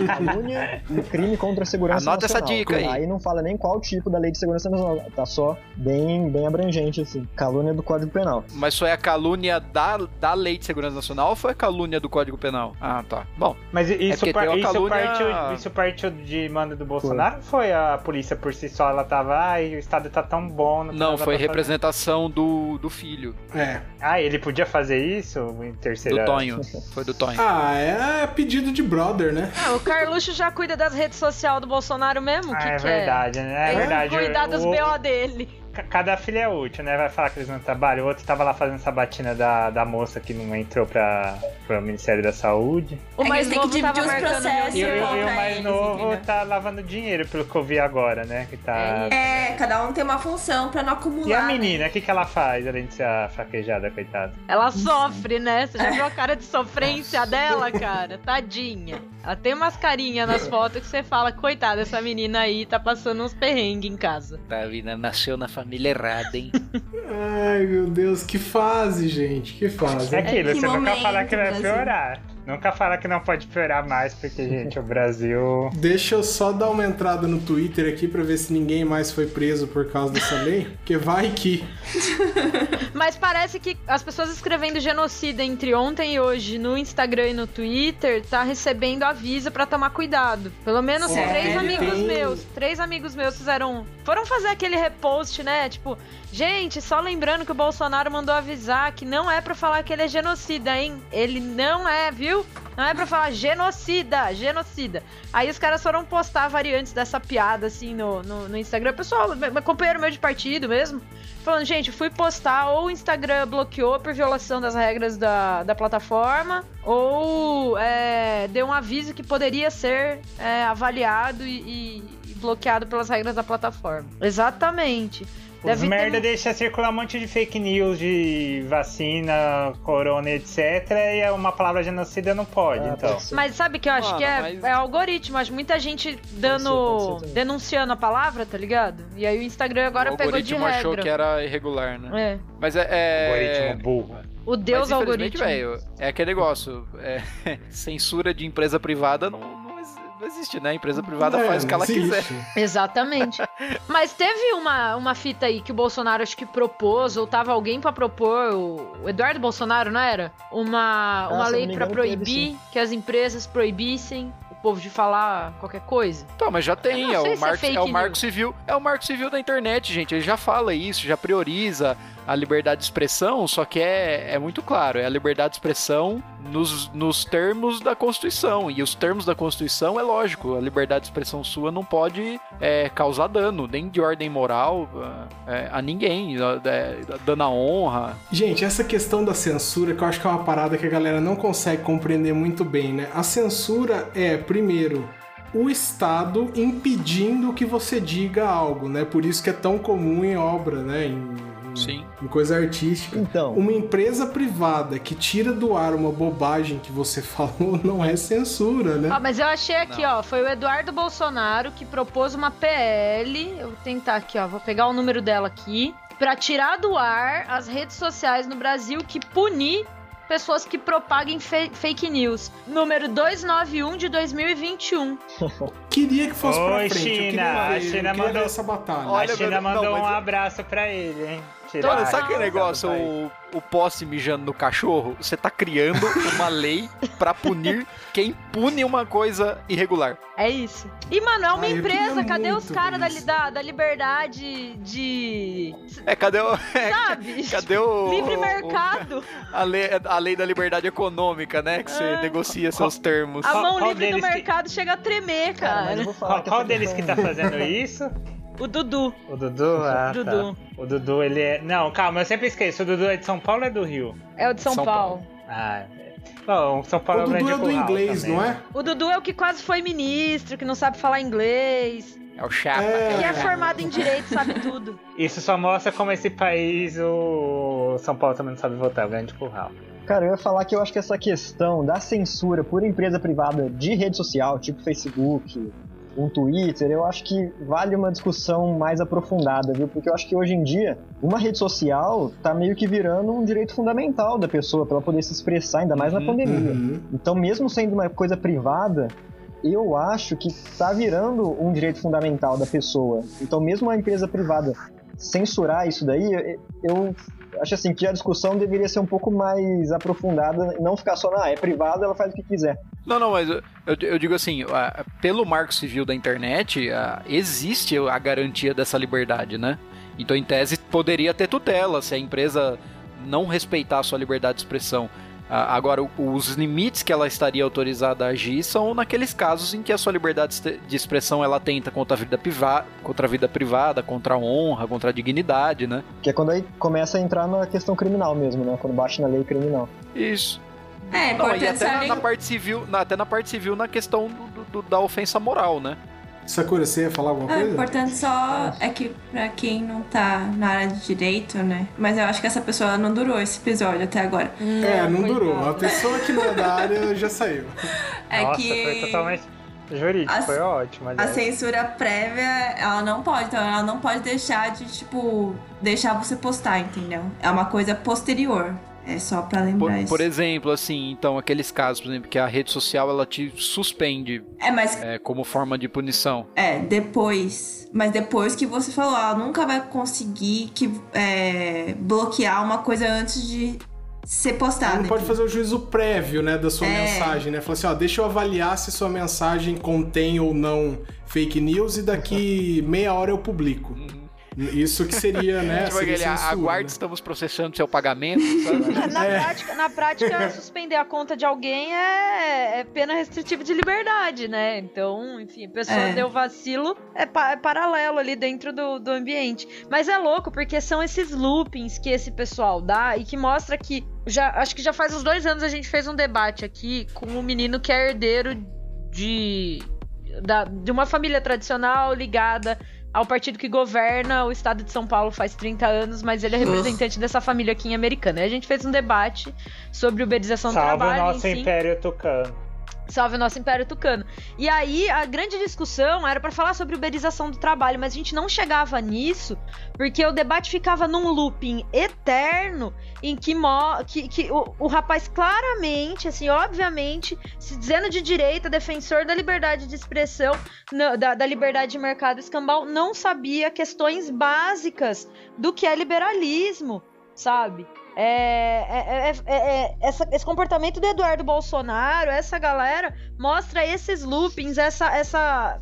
Calúnia e crime contra a segurança Anota essa nacional. dica aí. Aí não fala nem qual tipo da lei de segurança nacional. Tá só bem, bem abrangente, assim. Calúnia do Código Penal. Mas foi a calúnia da, da Lei de Segurança Nacional ou foi a calúnia do Código Penal? Ah, tá. Bom, Mas isso, porque par- isso, calúnia- partiu, isso partiu de mando do Bolsonaro ou foi a polícia por si só? Ela tava, ai, o Estado tá tão bom. não, nada foi pra fazer." representação do, do filho, É. Ah, ele podia fazer isso em terceira? do Tonho. Foi do Tonho. Ah, é pedido de brother, né? Ah, o Carluxo já cuida das redes sociais do Bolsonaro mesmo? Ah, que é que verdade, né? É Ele verdade. Cuidar dos o, BO dele. Ca- cada filho é útil, né? Vai falar que eles não trabalham. O outro tava lá fazendo sabatina da, da moça que não entrou pra, pro Ministério da Saúde. O É que mais têm que novo tava dividir os processos. E, o- e mais eles, novo entendeu? tá lavando dinheiro, pelo que eu vi agora, né? Que tá. É, cada um tem uma função pra não acumular. E a né? menina, o que, que ela faz, além de ser a fraquejada, coitada? Ela sofre, né? Você já viu a cara de sofrência dela, cara? Tadinha. Ela tem umas carinhas nas fotos que você fala, coitada, essa menina aí tá passando uns perrengues em casa. Tá vindo, nasceu na família errada, hein? Ai, meu Deus, que fase, gente, que fase. É aquilo, que você nunca momento, fala que vai Brasil. piorar. Nunca fala que não pode piorar mais, porque, gente, o Brasil. Deixa eu só dar uma entrada no Twitter aqui pra ver se ninguém mais foi preso por causa dessa lei. Porque vai que. Mas parece que as pessoas escrevendo genocida entre ontem e hoje no Instagram e no Twitter tá recebendo aviso pra tomar cuidado. Pelo menos Sério? três amigos Tem- meus, três amigos meus fizeram, foram fazer aquele repost, né? Tipo, gente, só lembrando que o Bolsonaro mandou avisar que não é pra falar que ele é genocida, hein? Ele não é, viu? Não é pra falar genocida, genocida. Aí os caras foram postar variantes dessa piada, assim, no, no, no Instagram. Pessoal, companheiro meu de partido mesmo, falando, gente, fui postar, ou o Instagram bloqueou por violação das regras da, da plataforma, ou é, deu um aviso que poderia ser é, avaliado e- e bloqueado pelas regras da plataforma. Exatamente. Os Deve ter merda um- deixa circular um monte de fake news de vacina, corona, etc. E é uma palavra genocida não pode, Ah, então. Mas sabe que eu acho Mano, que é, mas- é algoritmo. Acho muita gente dando. pode ser denunciando a palavra, tá ligado? E aí o Instagram agora o pegou de algoritmo achou que era irregular, né? É. Mas é. é... Algoritmo burro. O Deus Mas, algoritmo. velho, é aquele negócio. é, censura de empresa privada não, não ex- não existe, né? A empresa privada É, faz o que ela existe. quiser. Exatamente. Mas teve uma, uma fita aí que o Bolsonaro acho que propôs, ou tava alguém pra propor, o Eduardo Bolsonaro, não era? Uma, uma Ah, eu lei teve, proibir que as empresas proibissem o povo de falar qualquer coisa. Então, mas já tem, não é sei o, é é o marco civil. É o marco civil da internet, gente. Ele já fala isso, já prioriza a liberdade de expressão, só que é, é muito claro, é a liberdade de expressão nos, nos termos da Constituição. E os termos da Constituição é lógico, a liberdade de expressão sua não pode é, causar dano, nem de ordem moral é, a ninguém, é, dando a honra. Gente, essa questão da censura, que eu acho que é uma parada que a galera não consegue compreender muito bem, né? A censura é, primeiro, o Estado impedindo que você diga algo, né? Por isso que é tão comum em obra, né? Em, Sim. em coisa artística. Então, Uma empresa privada que tira do ar uma bobagem que você falou não é censura, né? Ah, mas eu achei aqui, ó, foi o Eduardo Bolsonaro que propôs uma PL, eu vou tentar aqui, ó, vou pegar o número dela aqui, pra tirar do ar as redes sociais no Brasil que punir pessoas que propaguem fake news. Número 291 de 2021. Queria que fosse pra Oi, frente. eu China, queria a China mandou- essa batalha. Olha, a China mandou não, mas um abraço pra ele, hein? Tirar Então, sabe aquele negócio, o, o poste mijando no cachorro? Você tá criando uma lei pra punir quem pune uma coisa irregular. É isso. E, mano, é uma Ai, empresa, cadê os caras da, da, da liberdade de. É, cadê o. Sabe? Cadê o. Livre o- mercado. a, lei, a lei da liberdade econômica, né? Que você É. negocia seus termos. A mão qual livre do deles que- mercado chega a tremer, cara, mas cara. eu vou falar Qual, que qual deles que tá fazendo isso? O Dudu. O Dudu? Ah, tá. Dudu. O Dudu, ele é. Não, calma, eu sempre esqueço. O Dudu é de São Paulo ou é do Rio? É o de São, São Paulo. Ah, é. Bom, São Paulo O Dudu grande é do inglês, também. não é? O Dudu é o que quase foi ministro, que não sabe falar inglês, É o chapa. É. que é chapa. formado em direito, sabe tudo. Isso só mostra como esse país, o São Paulo também não sabe votar, é o grande curral. Cara, eu ia falar que eu acho que essa questão da censura por empresa privada de rede social, tipo Facebook, um Twitter, eu acho que vale uma discussão mais aprofundada, viu? Porque eu acho que hoje em dia, uma rede social tá meio que virando um direito fundamental da pessoa pra ela poder se expressar, ainda mais na Uhum, pandemia. Uhum. Então, mesmo sendo uma coisa privada, eu acho que tá virando um direito fundamental da pessoa. Então, mesmo a empresa privada censurar isso daí, eu- acho assim que a discussão deveria ser um pouco mais aprofundada e não ficar só, ah, é privado, ela faz o que quiser. Não, não, mas eu, eu- digo assim, pelo marco civil da internet, existe a garantia dessa liberdade, né? Então, em tese, poderia ter tutela se a empresa não respeitar a sua liberdade de expressão. Ah, Agora, os limites que ela estaria autorizada a agir são naqueles casos em que a sua liberdade de expressão ela tenta contra a vida, priva contra a vida privada, contra a honra, contra a dignidade, né? Que é quando aí começa a entrar na questão criminal mesmo, né? Quando bate na lei criminal. Isso. É, Não, e até na, na parte civil, na- até na parte civil, na questão do- do- da ofensa moral, né? Sakura, você ia falar alguma É, o coisa? importante só é que pra quem não tá na área de direito, né? Mas eu acho que essa pessoa não durou esse episódio até agora. É, não coitado. durou. A pessoa que não é da área já saiu. É Nossa, que foi totalmente jurídico, a- foi ótimo. a aliás. censura prévia, ela não pode, então ela não pode deixar de, tipo, deixar você postar, entendeu? É uma coisa posterior. É só pra Por, lembrar isso. por exemplo, assim, então, aqueles casos, por exemplo, que a rede social ela te suspende É, mas é, como forma de punição. É, depois. Mas depois que você falou, ela nunca vai conseguir que, é, bloquear uma coisa antes de ser postada. Ela não pode fazer o juízo prévio, né, da sua É. mensagem, né? Falar assim, ó, deixa eu avaliar se sua mensagem contém ou não fake news e daqui meia hora eu publico. Isso que seria, né? Tipo seria aquele, censura, aguarde, né? estamos processando seu pagamento, na É. prática, na prática, suspender a conta de alguém é, é pena restritiva de liberdade, né? Então, enfim, a pessoa É. deu vacilo, é, pa- é paralelo ali dentro do, do ambiente. Mas é louco, porque são esses loopings que esse pessoal dá e que mostra que. Já, acho que já faz uns dois anos a gente fez um debate aqui com um menino que é herdeiro de. da- de uma família tradicional ligada ao partido que governa o estado de São Paulo faz 30 anos, mas ele é representante dessa família aqui em Americana. E a gente fez um debate sobre uberização do Salve o trabalho. nosso em si. Império Tucano. Salve o nosso Império Tucano. E aí, a grande discussão era pra falar sobre uberização do trabalho, mas a gente não chegava nisso, porque o debate ficava num looping eterno em que, que, que o, o rapaz claramente, assim, obviamente, se dizendo de direita, defensor da liberdade de expressão, na- da, da liberdade de mercado escambau, não sabia questões básicas do que é liberalismo, sabe? É, é- é- é- é- essa- esse comportamento do Eduardo Bolsonaro, essa galera, mostra esses loopings, essa. essa...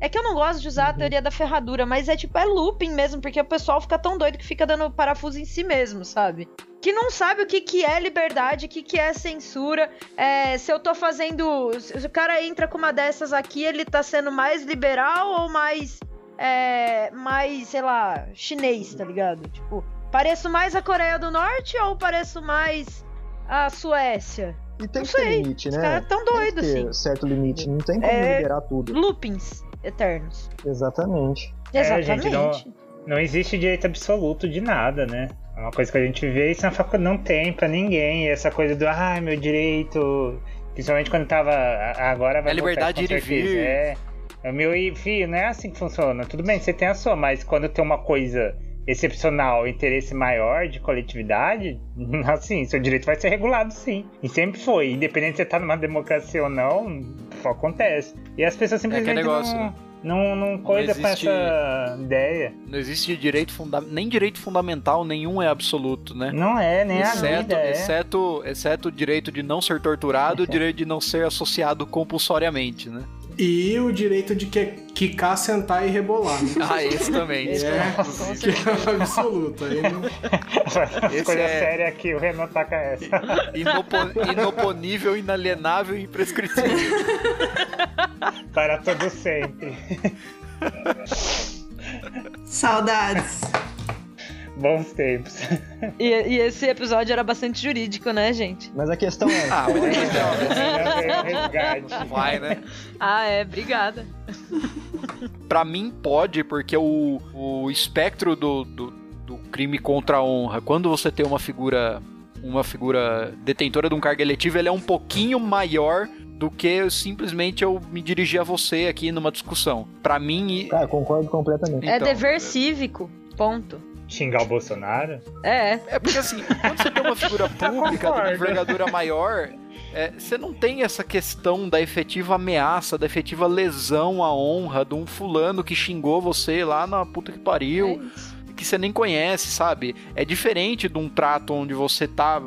É que eu não gosto de usar a teoria da ferradura, mas é tipo, é looping mesmo, porque o pessoal fica tão doido que fica dando parafuso em si mesmo, sabe? Que não sabe o que, que é liberdade, o que, que é censura. É, se eu tô fazendo. Se o cara entra com uma dessas aqui, ele tá sendo mais liberal ou mais. É, mais, sei lá, chinês, tá ligado? Tipo, pareço mais a Coreia do Norte ou pareço mais a Suécia? E tem Não que ter sei. limite, Os né? caras tão doidos, ter assim. certo limite. Não tem como É. liberar tudo. Loopings eternos. Exatamente. É, Exatamente. gente, não- Não existe direito absoluto de nada, né? É uma coisa que a gente vê isso na faculdade não tem pra ninguém. Essa coisa do, ah, meu direito. Principalmente quando tava. Agora vai É liberdade de ir e com certeza. vir. É. É o meu e filho, não é assim que funciona. Tudo bem, você tem a sua, mas quando tem uma coisa excepcional, interesse maior de coletividade, assim, seu direito vai ser regulado sim. E sempre foi. Independente de você estar numa democracia ou não, só acontece. E as pessoas simplesmente negócio, não, né? não, não coisa com existe- essa ideia. Não existe direito funda nem direito fundamental, nenhum é absoluto, né? Não é, nem a Exceto, vida é. exceto, exceto o direito de não ser torturado e o direito de não ser associado compulsoriamente, né? E o direito de que, quicar, sentar e rebolar, né? Ah, esse também. esse É, que é absoluto. Aí não... Esse Escolha é- séria aqui, o Renan com essa. Inopo- inoponível, inalienável e imprescritível. Para todo sempre. Saudades. Bons tempos. E, e esse episódio era bastante jurídico, né, gente? Mas a questão é. Ah, mas Renan veio ao resgate. vai, né? Ah, é, obrigada. Pra mim pode, porque o, o espectro do, do, do crime contra a honra, quando você tem uma figura uma figura detentora de um cargo eletivo, ele é um pouquinho maior do que simplesmente eu me dirigir a você aqui numa discussão. Pra mim, e- Cara, concordo completamente. é Então, dever cívico. Ponto. Xingar o Bolsonaro? É. É porque assim, quando você tem uma figura pública de uma envergadura maior, é, você não tem essa questão da efetiva ameaça, da efetiva lesão à honra de um fulano que xingou você lá na puta que é pariu, isso. que você nem conhece, sabe? É diferente de um trato onde você tá.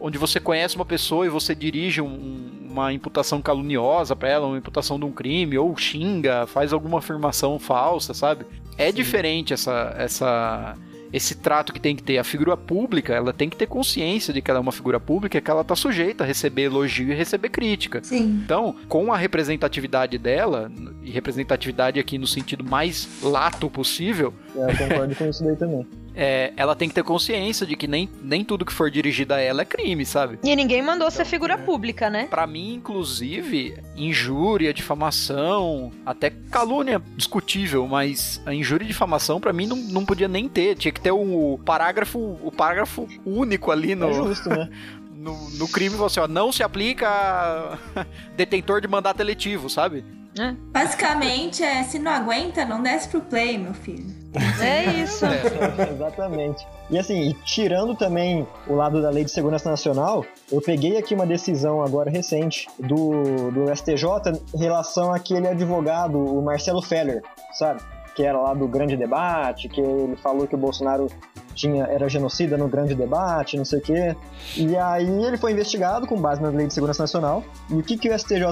onde você conhece uma pessoa e você dirige um- uma imputação caluniosa pra ela, uma imputação de um crime, ou xinga, faz alguma afirmação falsa, sabe? É diferente essa, essa, esse trato que tem que ter. A figura pública, ela tem que ter consciência de que ela é uma figura pública, que ela tá sujeita a receber elogio e receber crítica. Sim. Então, com a representatividade dela, e representatividade aqui no sentido mais lato possível, É, eu concordo com isso daí também. é, ela tem que ter consciência de que nem, nem tudo que for dirigido a ela é crime, sabe? E ninguém mandou ser figura pública, né? Pra mim, inclusive, injúria, difamação, até calúnia discutível, mas a injúria e difamação pra mim não, não podia nem ter. Tinha que ter o parágrafo, o parágrafo único ali no, É justo, né? no, no crime, você, ó, não se aplica a detentor de mandato eletivo, sabe? Basicamente, é, se não aguenta, não desce pro play, meu filho. É isso. Exatamente. E assim, tirando também o lado da Lei de Segurança Nacional, eu peguei aqui uma decisão agora recente do, do STJ em relação àquele advogado, o Marcelo Feller, sabe? Que era lá do grande debate, que ele falou que o Bolsonaro tinha, era genocida no grande debate, não sei o quê. E aí ele foi investigado com base na Lei de Segurança Nacional. E o que, que o STJ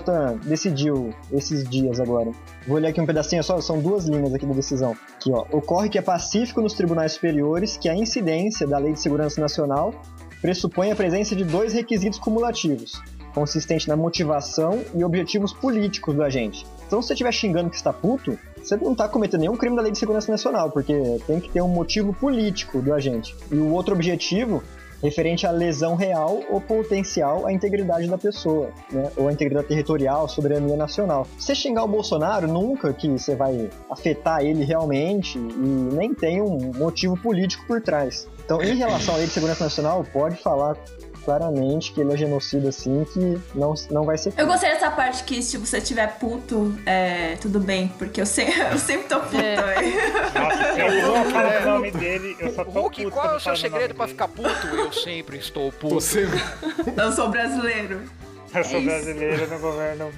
decidiu esses dias agora? Vou ler aqui um pedacinho só, são duas linhas aqui da decisão. Aqui, ó. Ocorre que é pacífico nos tribunais superiores que a incidência da Lei de Segurança Nacional pressupõe a presença de dois requisitos cumulativos, consistente na motivação e objetivos políticos do agente. Então, se você estiver xingando que está puto, você não está cometendo nenhum crime da Lei de Segurança Nacional, porque tem que ter um motivo político do agente. E o outro objetivo referente à lesão real ou potencial à integridade da pessoa, né? ou à integridade territorial, soberania nacional. Você xingar o Bolsonaro, nunca que você vai afetar ele realmente e nem tem um motivo político por trás. Então, em relação à Lei de Segurança Nacional, pode falar claramente que ele é genocida assim, que não, não vai ser Eu gostei dessa parte que se você tiver puto, é, tudo bem, porque eu, se- eu sempre tô puta, É. velho. Nossa, eu vou falar o nome dele, eu só tô Hulk, puto qual é o seu falo segredo pra ficar puto? Eu sempre estou puto. Você. Eu sou brasileiro. Eu sou É isso. brasileiro no governo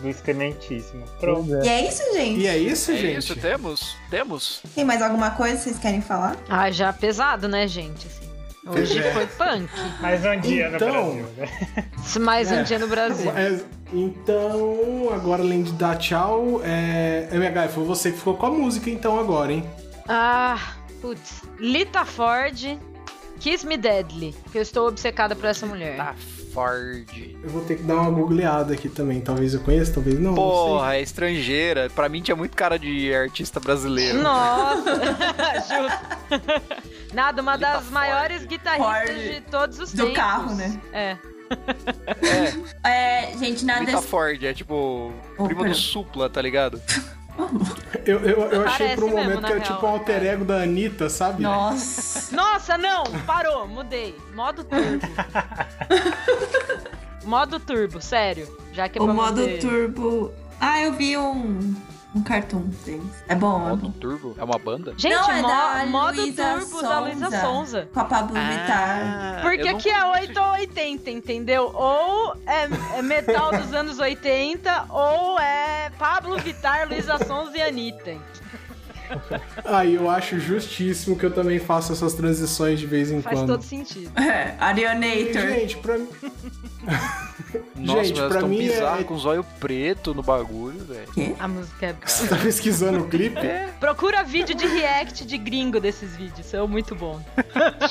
do excrementíssimo. Pronto. Pois E é. é isso, gente. E é isso, É gente? isso, temos? Temos? Tem mais alguma coisa que vocês querem falar? Ah, já pesado, né, gente? Assim, hoje É. foi punk. Mais um dia Então- no Brasil, né? Mais um É. dia no Brasil. É, então, agora além de dar tchau, é... MH, foi você que ficou com a música então agora, hein? Ah, putz. Lita Ford, Kiss Me Deadly. Que eu estou obcecada por essa mulher. Tá Ford. Eu vou ter que dar uma googleada aqui também. Talvez eu conheça, talvez não. Porra, é estrangeira. Pra mim tinha muito cara de artista brasileiro. Nossa, justo. Nada, uma das Ford. maiores guitarristas Ford de todos os do tempos. carro, né? É. É, gente, nada Rita desse... Ford, é tipo prima pera. do Supla, tá ligado? Eu, eu, eu achei Parece por um mesmo, momento na que era real. tipo um alter ego da Anitta, sabe? Nossa. Nossa, não! Parou, mudei. Modo turbo. modo turbo, sério. Já que é O modo manter- turbo... Ah, eu vi um, um cartoon deles. É bom, é Modo bom. Turbo? É uma banda? Gente, Não, é mo- da modo Luísa turbo da Luísa Sonza. Sonza. Com a Pablo Vittar. Ah, Porque eu não aqui é conheço, 8 ou 80, entendeu? Ou é, é metal dos anos 80, ou é Pablo Vittar, Luísa Sonza e Anitta. Aí eu acho justíssimo que eu também faço essas transições de vez em Faz quando. todo sentido. É, Arianator. Gente, pra mim. Nossa, Gente, pra mim é- bizarro com zóio preto no bagulho, velho. A música é... Você tá pesquisando o clipe? Procura vídeo de react de gringo desses vídeos, são muito bons.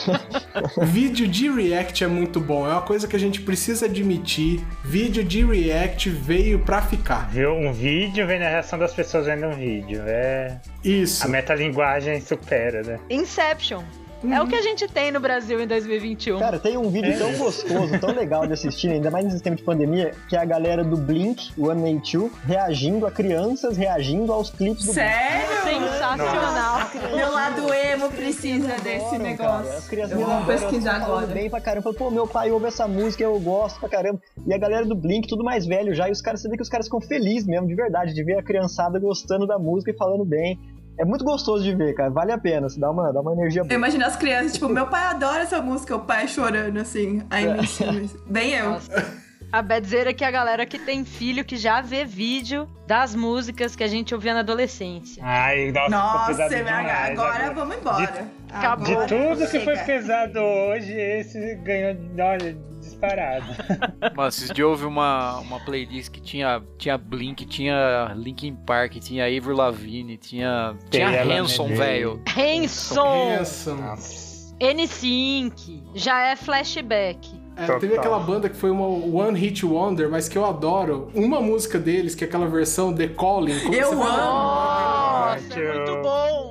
Vídeo de react é muito bom. É uma coisa que a gente precisa admitir. Vídeo de react veio pra ficar. Viu um vídeo, vendo a reação das pessoas vendo um vídeo. É. Isso. A metalinguagem supera, né? Inception. É o que a gente tem no Brasil em 2021. Cara, tem um vídeo tão gostoso, tão legal de assistir, ainda mais nesse tempo de pandemia, que é a galera do Blink, o 182, reagindo a crianças, reagindo aos clipes do Sério? Sensacional. Meu lado emo precisa desse Adoram, negócio. cara. As crianças Eu vou pesquisar falando agora. bem pra caramba. Fala, Pô, meu pai ouve essa música, eu gosto pra caramba. E a galera do Blink, tudo mais velho já. E os caras, você vê que os caras ficam felizes mesmo, de verdade, de ver a criançada gostando da música e falando bem. É muito gostoso de ver, cara. Vale a pena. Você dá uma, dá uma energia Eu boa. imagino as crianças, tipo, meu pai adora essa música, o pai chorando assim. Aí me ensina isso. Bem eu. Nossa. A Bedzeira é que a galera que tem filho que já vê vídeo das músicas que a gente ouvia na adolescência. Ai, nossa, ficou Nossa, pesado demais. agora vamos embora. Acabou. De Agora tudo que foi pesado hoje, esse ganhou, olha, disparado. Mas esses dias houve uma, uma playlist que tinha, tinha Blink, tinha Linkin Park, tinha Avril Lavigne, tinha, tinha Hanson, velho. Hanson. Nossa. N5, já é flashback. É, teve aquela banda que foi uma One Hit Wonder, mas que eu adoro. Uma música deles, que é aquela versão The Calling. como Eu você fala? Nossa, é muito bom.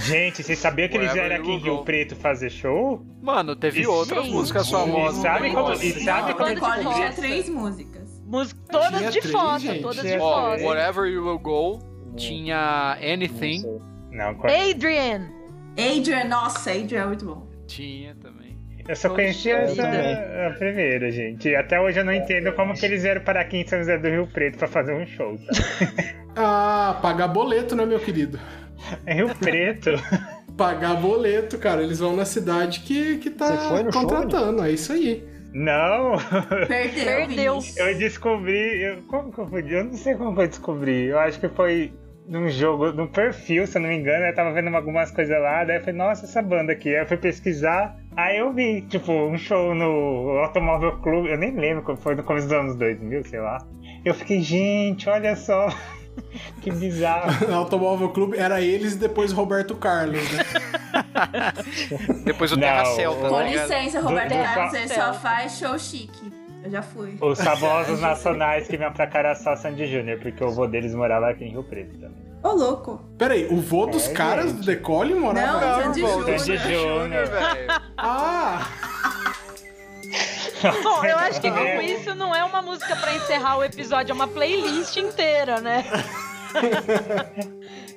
Gente, vocês sabiam que eles vieram aqui em Rio. Preto fazer show? Mano, teve Isso. outras Gente. músicas E famosas. sabe como, e sabe como eles tinha descobriram? três músicas. Música, todas Tinha de três, foto, gente. todas de Ó, foto. três. Wherever You Will Go, tinha Anything, Não, co- Adrian. Adrian, nossa, Adrian é muito bom. tinha também. eu só conhecia Eu essa também. a primeira, gente. Até hoje eu não entendo como que eles vieram para aqui em São José do Rio Preto pra fazer um show, tá? Ah, pagar boleto, né, meu querido? É Rio Preto. Pagar boleto, cara. Eles vão na cidade que, que tá foi no show, contratando. é isso aí. Não, Perdeu. Eu descobri. Eu, como que eu fui? Eu não sei como que eu descobri. Eu acho que foi num jogo, no perfil, se eu não me engano. Eu tava vendo algumas coisas lá. Daí eu falei, nossa, essa banda aqui. Aí eu fui pesquisar. Aí eu vi, tipo, um show no Automóvel Clube. Eu nem lembro como foi no começo dos anos 2000, sei lá. Eu fiquei, gente, olha só. que bizarro. Automóvel Clube era eles e depois Roberto Carlos, né? Depois o Não, Terra Celta, Com ligado? licença, Roberto Do- do- Carlos, ele Céu. só faz show chique. Eu já fui. Os famosos nacionais que vinham pra Caraçá Sandy Júnior, porque o vô deles morava aqui em Rio Preto também. Ô, louco. Peraí, o vô dos É, caras gente. do Decole morava? Não, Sandy Júnior. Sandy Júnior. velho. Ah! Bom, eu acho que com É. isso não é uma música pra encerrar o episódio, é uma playlist inteira, né?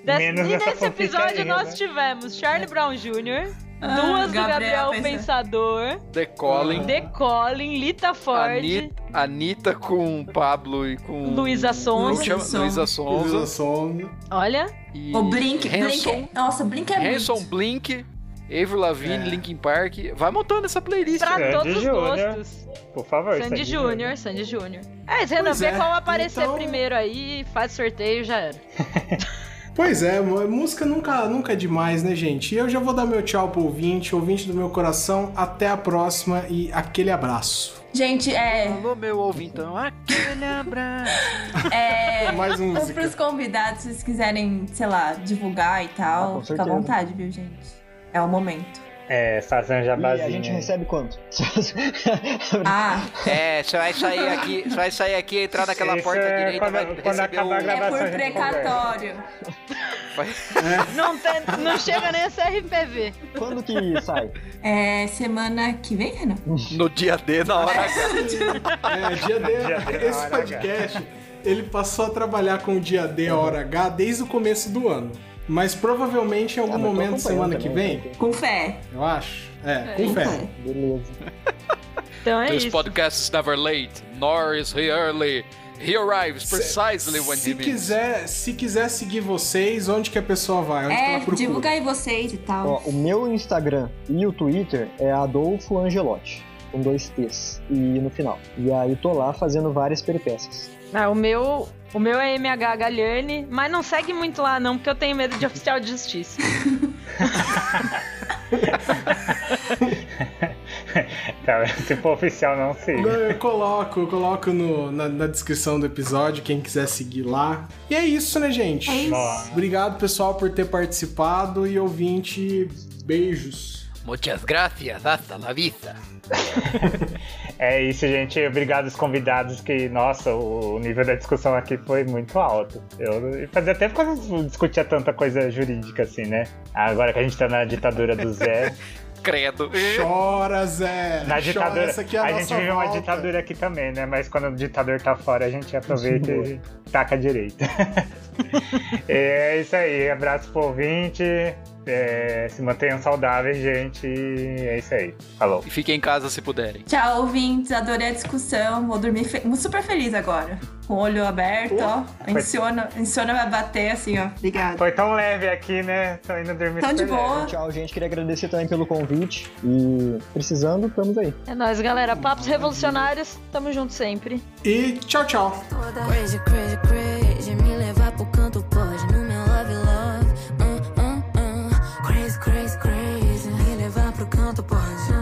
Des- Menos e nesse episódio nós né? tivemos Charlie Brown Jr., Ah, duas do Gabriel Gabriel Pensador. The Calling, The Colin, Lita Ford, Ani- Anitta com Pablo e com... Luísa Sonza. chama? Luísa Sonza. Luísa Sonza. Olha, E O Blink. Hanson, Blink é... Nossa, Blink é Hanson muito. Blink, Avril Lavigne, É. Linkin Park. Vai montando essa playlist. pra Sandy todos os Júnior. gostos. Por favor, Sandy Júnior. Júnior, Sandy Júnior. É, Renan, Pois vê é, qual aparecer então- primeiro aí, faz sorteio, já era. Pois é, música nunca, nunca é demais, né, gente? E eu já vou dar meu tchau pro ouvinte, ouvinte do meu coração. Até a próxima e aquele abraço. Gente, é... Alô, meu ouvintão, aquele abraço. é... Mais Ou música. pros convidados, se vocês quiserem, sei lá, divulgar e Ah, tal, com fica à vontade, viu, gente? É o momento. É, fazer um E jabazinho. a gente recebe quanto? Ah, É, você vai sair aqui, você vai sair aqui, entrar naquela Isso porta é direita, quando- vai quando acabar a o... é gravação, por a gente precatório. Não, tem, não chega nem a CRPV. Quando que sai? É semana que vem, Renan? No dia D, na hora H. É, dia D. Dia D, Esse podcast, ele passou a trabalhar com o dia D, a hora H, desde o começo do ano. Mas provavelmente em algum Ah, momento, semana que vem, Com fé. eu acho. É, com Com fé. Beleza. Então é This isso. podcast is never late, nor is he early. He arrives precisely when Se he means. quiser, se quiser seguir vocês, onde que a pessoa vai? Onde que É, divulga aí vocês e tal. Ó, o meu Instagram e o Twitter é Adolfo Angelotti, com dois T's e no final. E aí tô lá fazendo várias peripécias. Ah, o meu, o meu é MH Galhane, mas não segue muito lá não, porque eu tenho medo de oficial de justiça. Tá, se for oficial, não sei. Eu coloco, eu coloco no- na, na descrição do episódio, quem quiser seguir lá. E é isso, né, gente? É isso. Obrigado, pessoal, por ter participado e ouvinte, beijos. Muchas gracias, hasta la vista. É isso, gente. Obrigado aos convidados que, nossa, o nível da discussão aqui foi muito alto. Eu fazia tempo que eu não discutia tanta coisa jurídica assim, né? Agora que a gente tá na ditadura do Zé. Credo. Chora, Zé. Na Chora, ditadura. essa aqui é a, a nossa gente vive uma ditadura aqui também, né? Mas quando o ditador tá fora, a gente aproveita e taca direito. é isso aí. Abraço pro ouvinte. É, se mantenham saudáveis, gente. E é isso aí. Falou. E fiquem em casa se puderem. Tchau, ouvintes. Adorei a discussão. Vou dormir fe- super feliz agora. Com o olho aberto, ó. A insônia, vai bater assim, ó. Obrigada. Foi tão leve aqui, né? Tô indo dormir Tão de super leve. boa. Tchau, gente. Queria agradecer também pelo convite. E precisando, estamos aí. É nóis, galera. Papos revolucionários, tamo junto sempre. E tchau, tchau. Crazy, crazy, crazy. canto por razão.